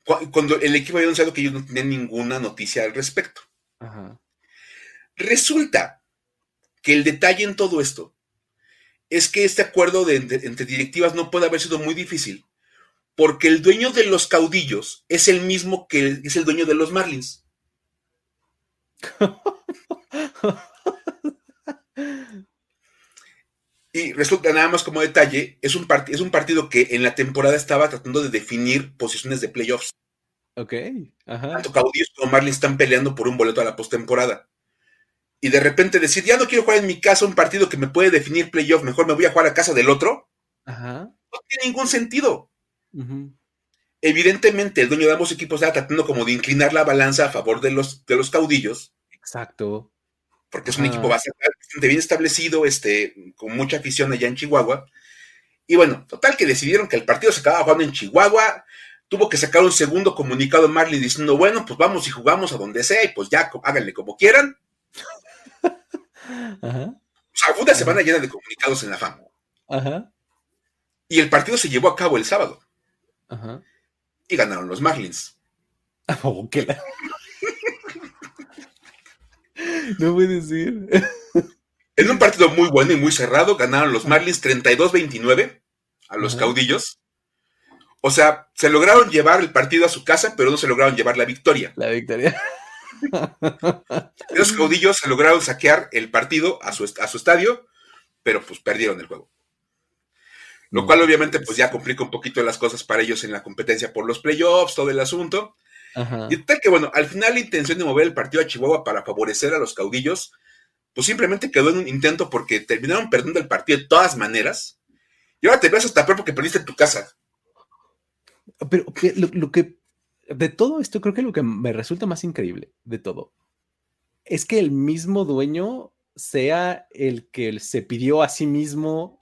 Cuando el equipo había anunciado que ellos no tenían ninguna noticia al respecto. Resulta que el detalle en todo esto es que este acuerdo entre directivas no puede haber sido muy difícil porque el dueño de los caudillos es el mismo que es el dueño de los Marlins. y resulta nada más como detalle, es un, es un partido que en la temporada estaba tratando de definir posiciones de playoffs.
Ok, ajá.
Tanto caudillos como Marlins están peleando por un boleto a la postemporada. Y de repente decir, ya no quiero jugar en mi casa un partido que me puede definir playoff, mejor me voy a jugar a casa del otro.
Ajá.
No tiene ningún sentido. Evidentemente, el dueño de ambos equipos estaba tratando como de inclinar la balanza a favor de los, de los caudillos.
Exacto.
Porque es un equipo bastante bien establecido, este, con mucha afición allá en Chihuahua. Y bueno, total que decidieron que el partido se acababa jugando en Chihuahua. Tuvo que sacar un segundo comunicado Marley diciendo, bueno, pues vamos y jugamos a donde sea y pues ya háganle como quieran.
Ajá.
O sea, una semana llena de comunicados en la fama.
Ajá.
Y el partido se llevó a cabo el sábado.
Ajá.
Y ganaron los Marlins.
Oh, ¿qué no puede decir.
En un partido muy bueno y muy cerrado, ganaron los Marlins 32-29 a los caudillos. O sea, se lograron llevar el partido a su casa, pero no se lograron llevar la victoria.
La victoria.
Los caudillos se lograron saquear el partido a su, a su estadio, pero pues perdieron el juego. Lo cual obviamente pues ya complica un poquito las cosas para ellos en la competencia por los playoffs, todo el asunto. Y tal que bueno, al final la intención de mover el partido a Chihuahua para favorecer a los caudillos, pues simplemente quedó en un intento porque terminaron perdiendo el partido de todas maneras. Y ahora te ves hasta peor porque perdiste tu casa.
Pero lo, que, de todo esto, creo que lo que me resulta más increíble de todo es que el mismo dueño sea el que se pidió a sí mismo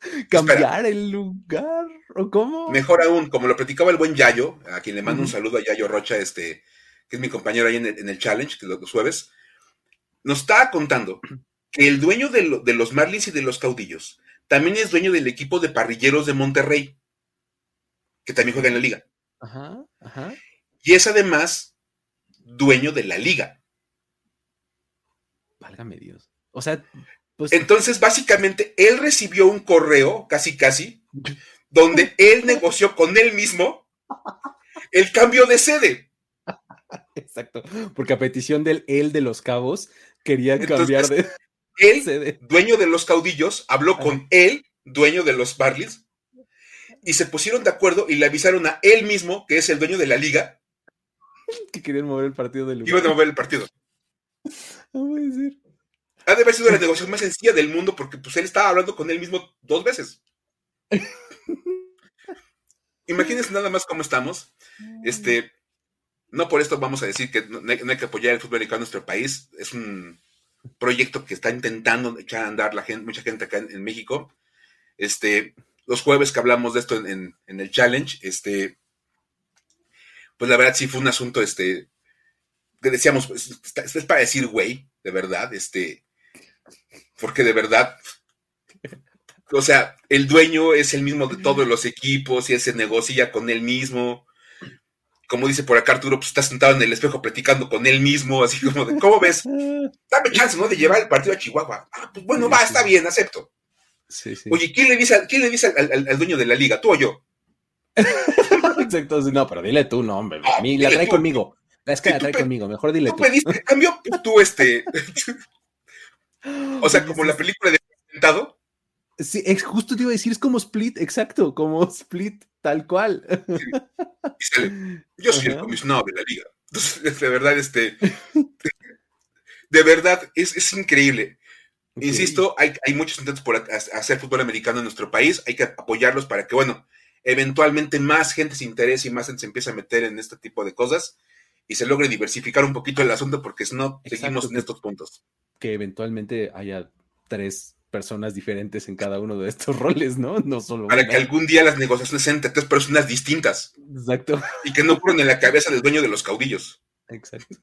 cambiar el lugar o cómo.
Mejor aún, como lo platicaba el buen Yayo, a quien le mando un saludo a Yayo Rocha, este, que es mi compañero ahí en el, challenge, que es los jueves, nos estaba contando que el dueño de, de, los Marlins y de los Caudillos también es dueño del equipo de parrilleros de Monterrey, que también juega en la liga.
Ajá, ajá.
Y es además dueño de la liga.
Válgame Dios. O sea,
pues Entonces, básicamente, él recibió un correo, casi casi, donde él negoció con él mismo el cambio de sede.
Exacto, porque a petición del él de los cabos quería cambiar de...
Él, dueño de los caudillos, habló con él, dueño de los Barleys, y se pusieron de acuerdo y le avisaron a él mismo, que es el dueño de la liga,
que querían mover el partido del
lugar. Iban a mover el partido.
No puede ser.
Ha de haber sido la negociación más sencilla del mundo porque pues él estaba hablando con él mismo dos veces. Imagínense nada más cómo estamos. Este, no por esto vamos a decir que no hay, que apoyar el fútbol americano en nuestro país. Es un proyecto que está intentando echar a andar la gente, mucha gente acá en, México. Este, los jueves que hablamos de esto en, el challenge, este, pues la verdad sí fue un asunto, este, que decíamos, pues, es para decir güey, de verdad, este, porque de verdad, o sea, el dueño es el mismo de todos los equipos y él se negocia con él mismo. Como dice por acá Arturo, pues está sentado en el espejo platicando con él mismo, así como de, ¿cómo ves? Dame chance, ¿no? De llevar el partido a Chihuahua. Ah, pues bueno, va, está bien, acepto. Oye, ¿quién le dice, quién le dice al, dueño de la liga? ¿Tú o yo?
Exacto, no, pero dile tú, no, hombre. A mí la trae conmigo. Es que la trae conmigo, mejor dile tú.
tú. me diste, cambio, tú este. o sea, como la película de
Sí, es, justo te iba a decir, es como Split, exacto, como Split, tal cual.
yo soy el comisionado de la liga. Entonces, de verdad, este. De verdad, es, increíble. Insisto, hay, hay, muchos intentos por hacer fútbol americano en nuestro país, hay que apoyarlos para que, bueno, eventualmente más gente se interese y más gente se empiece a meter en este tipo de cosas y se logre diversificar un poquito el asunto porque si no, seguimos en estos puntos.
Que eventualmente haya tres personas diferentes en cada uno de estos roles, ¿no? No solo.
Para que algún día las negociaciones sean entre tres personas distintas.
Exacto.
Y que no ocurran en la cabeza del dueño de los caudillos.
Exacto.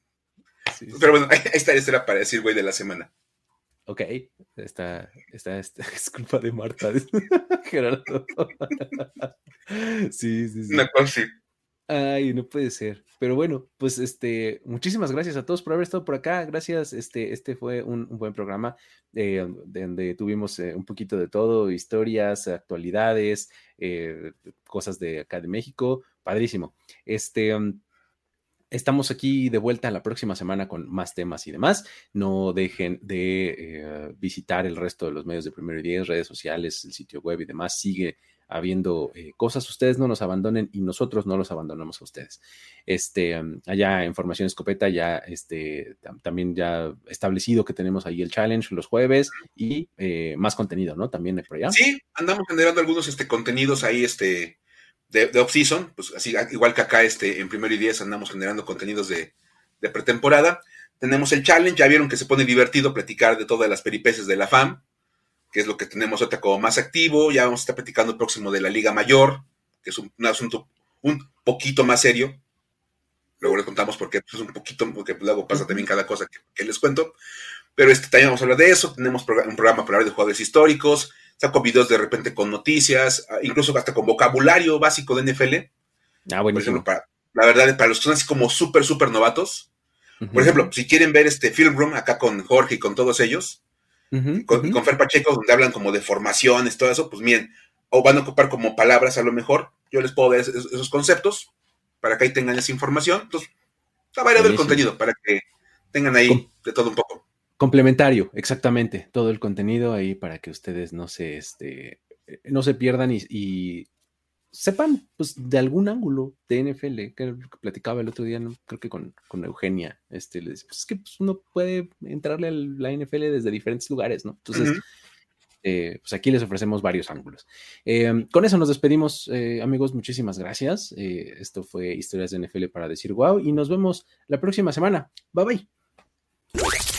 Pero bueno, esta, era para decir güey de la semana.
Ok, esta, esta, esta es culpa de Marta, Gerardo. sí, sí, sí.
Una cosa sí.
Ay, no puede ser. Pero bueno, pues este, muchísimas gracias a todos por haber estado por acá. Gracias. Este, este fue un, buen programa eh, donde tuvimos eh, un poquito de todo, historias, actualidades, eh, cosas de acá de México. Padrísimo. Este. Um, estamos aquí de vuelta la próxima semana con más temas y demás. No dejen de visitar el resto de los medios de Primero y Diez, redes sociales, el sitio web y demás. Sigue habiendo eh, cosas, ustedes no nos abandonen y nosotros no los abandonamos a ustedes. Este, allá en Formación Escopeta ya este, también ya establecido que tenemos ahí el challenge los jueves y eh, más contenido, ¿no? También por allá.
Sí, andamos generando algunos este, contenidos ahí este, de, off-season, pues así, igual que acá este, en primero y diez andamos generando contenidos de, de pretemporada. Tenemos el challenge, ya vieron que se pone divertido platicar de todas las peripecias de la FAM que es lo que tenemos ahorita como más activo. Ya vamos a estar platicando el próximo de la Liga Mayor, que es un, asunto un poquito más serio. Luego les contamos porque es un poquito, porque luego pasa también cada cosa que, les cuento. Pero este, también vamos a hablar de eso. Tenemos un programa para hablar de jugadores históricos. Saco videos de repente con noticias, ah, incluso hasta con vocabulario básico de NFL.
Ah, buenísimo.
la verdad, para los que son así como súper, súper novatos. Por ejemplo, si quieren ver este Film Room acá con Jorge y con todos ellos, con, Fer Pacheco, donde hablan como de formaciones, todo eso, pues miren, o van a ocupar como palabras a lo mejor, yo les puedo dar esos, conceptos para que ahí tengan esa información. Entonces, está variado el contenido para que tengan ahí de todo un poco.
Complementario, exactamente, todo el contenido ahí para que ustedes no se, este, eh, no se pierdan y sepan, pues, de algún ángulo de NFL, que platicaba el otro día, creo que con, Eugenia, este, le pues es que pues, uno puede entrarle a la NFL desde diferentes lugares, ¿no? Entonces, eh, pues aquí les ofrecemos varios ángulos. Eh, con eso nos despedimos, eh, amigos, muchísimas gracias. esto fue Historias de NFL para decir wow y nos vemos la próxima semana. Bye bye.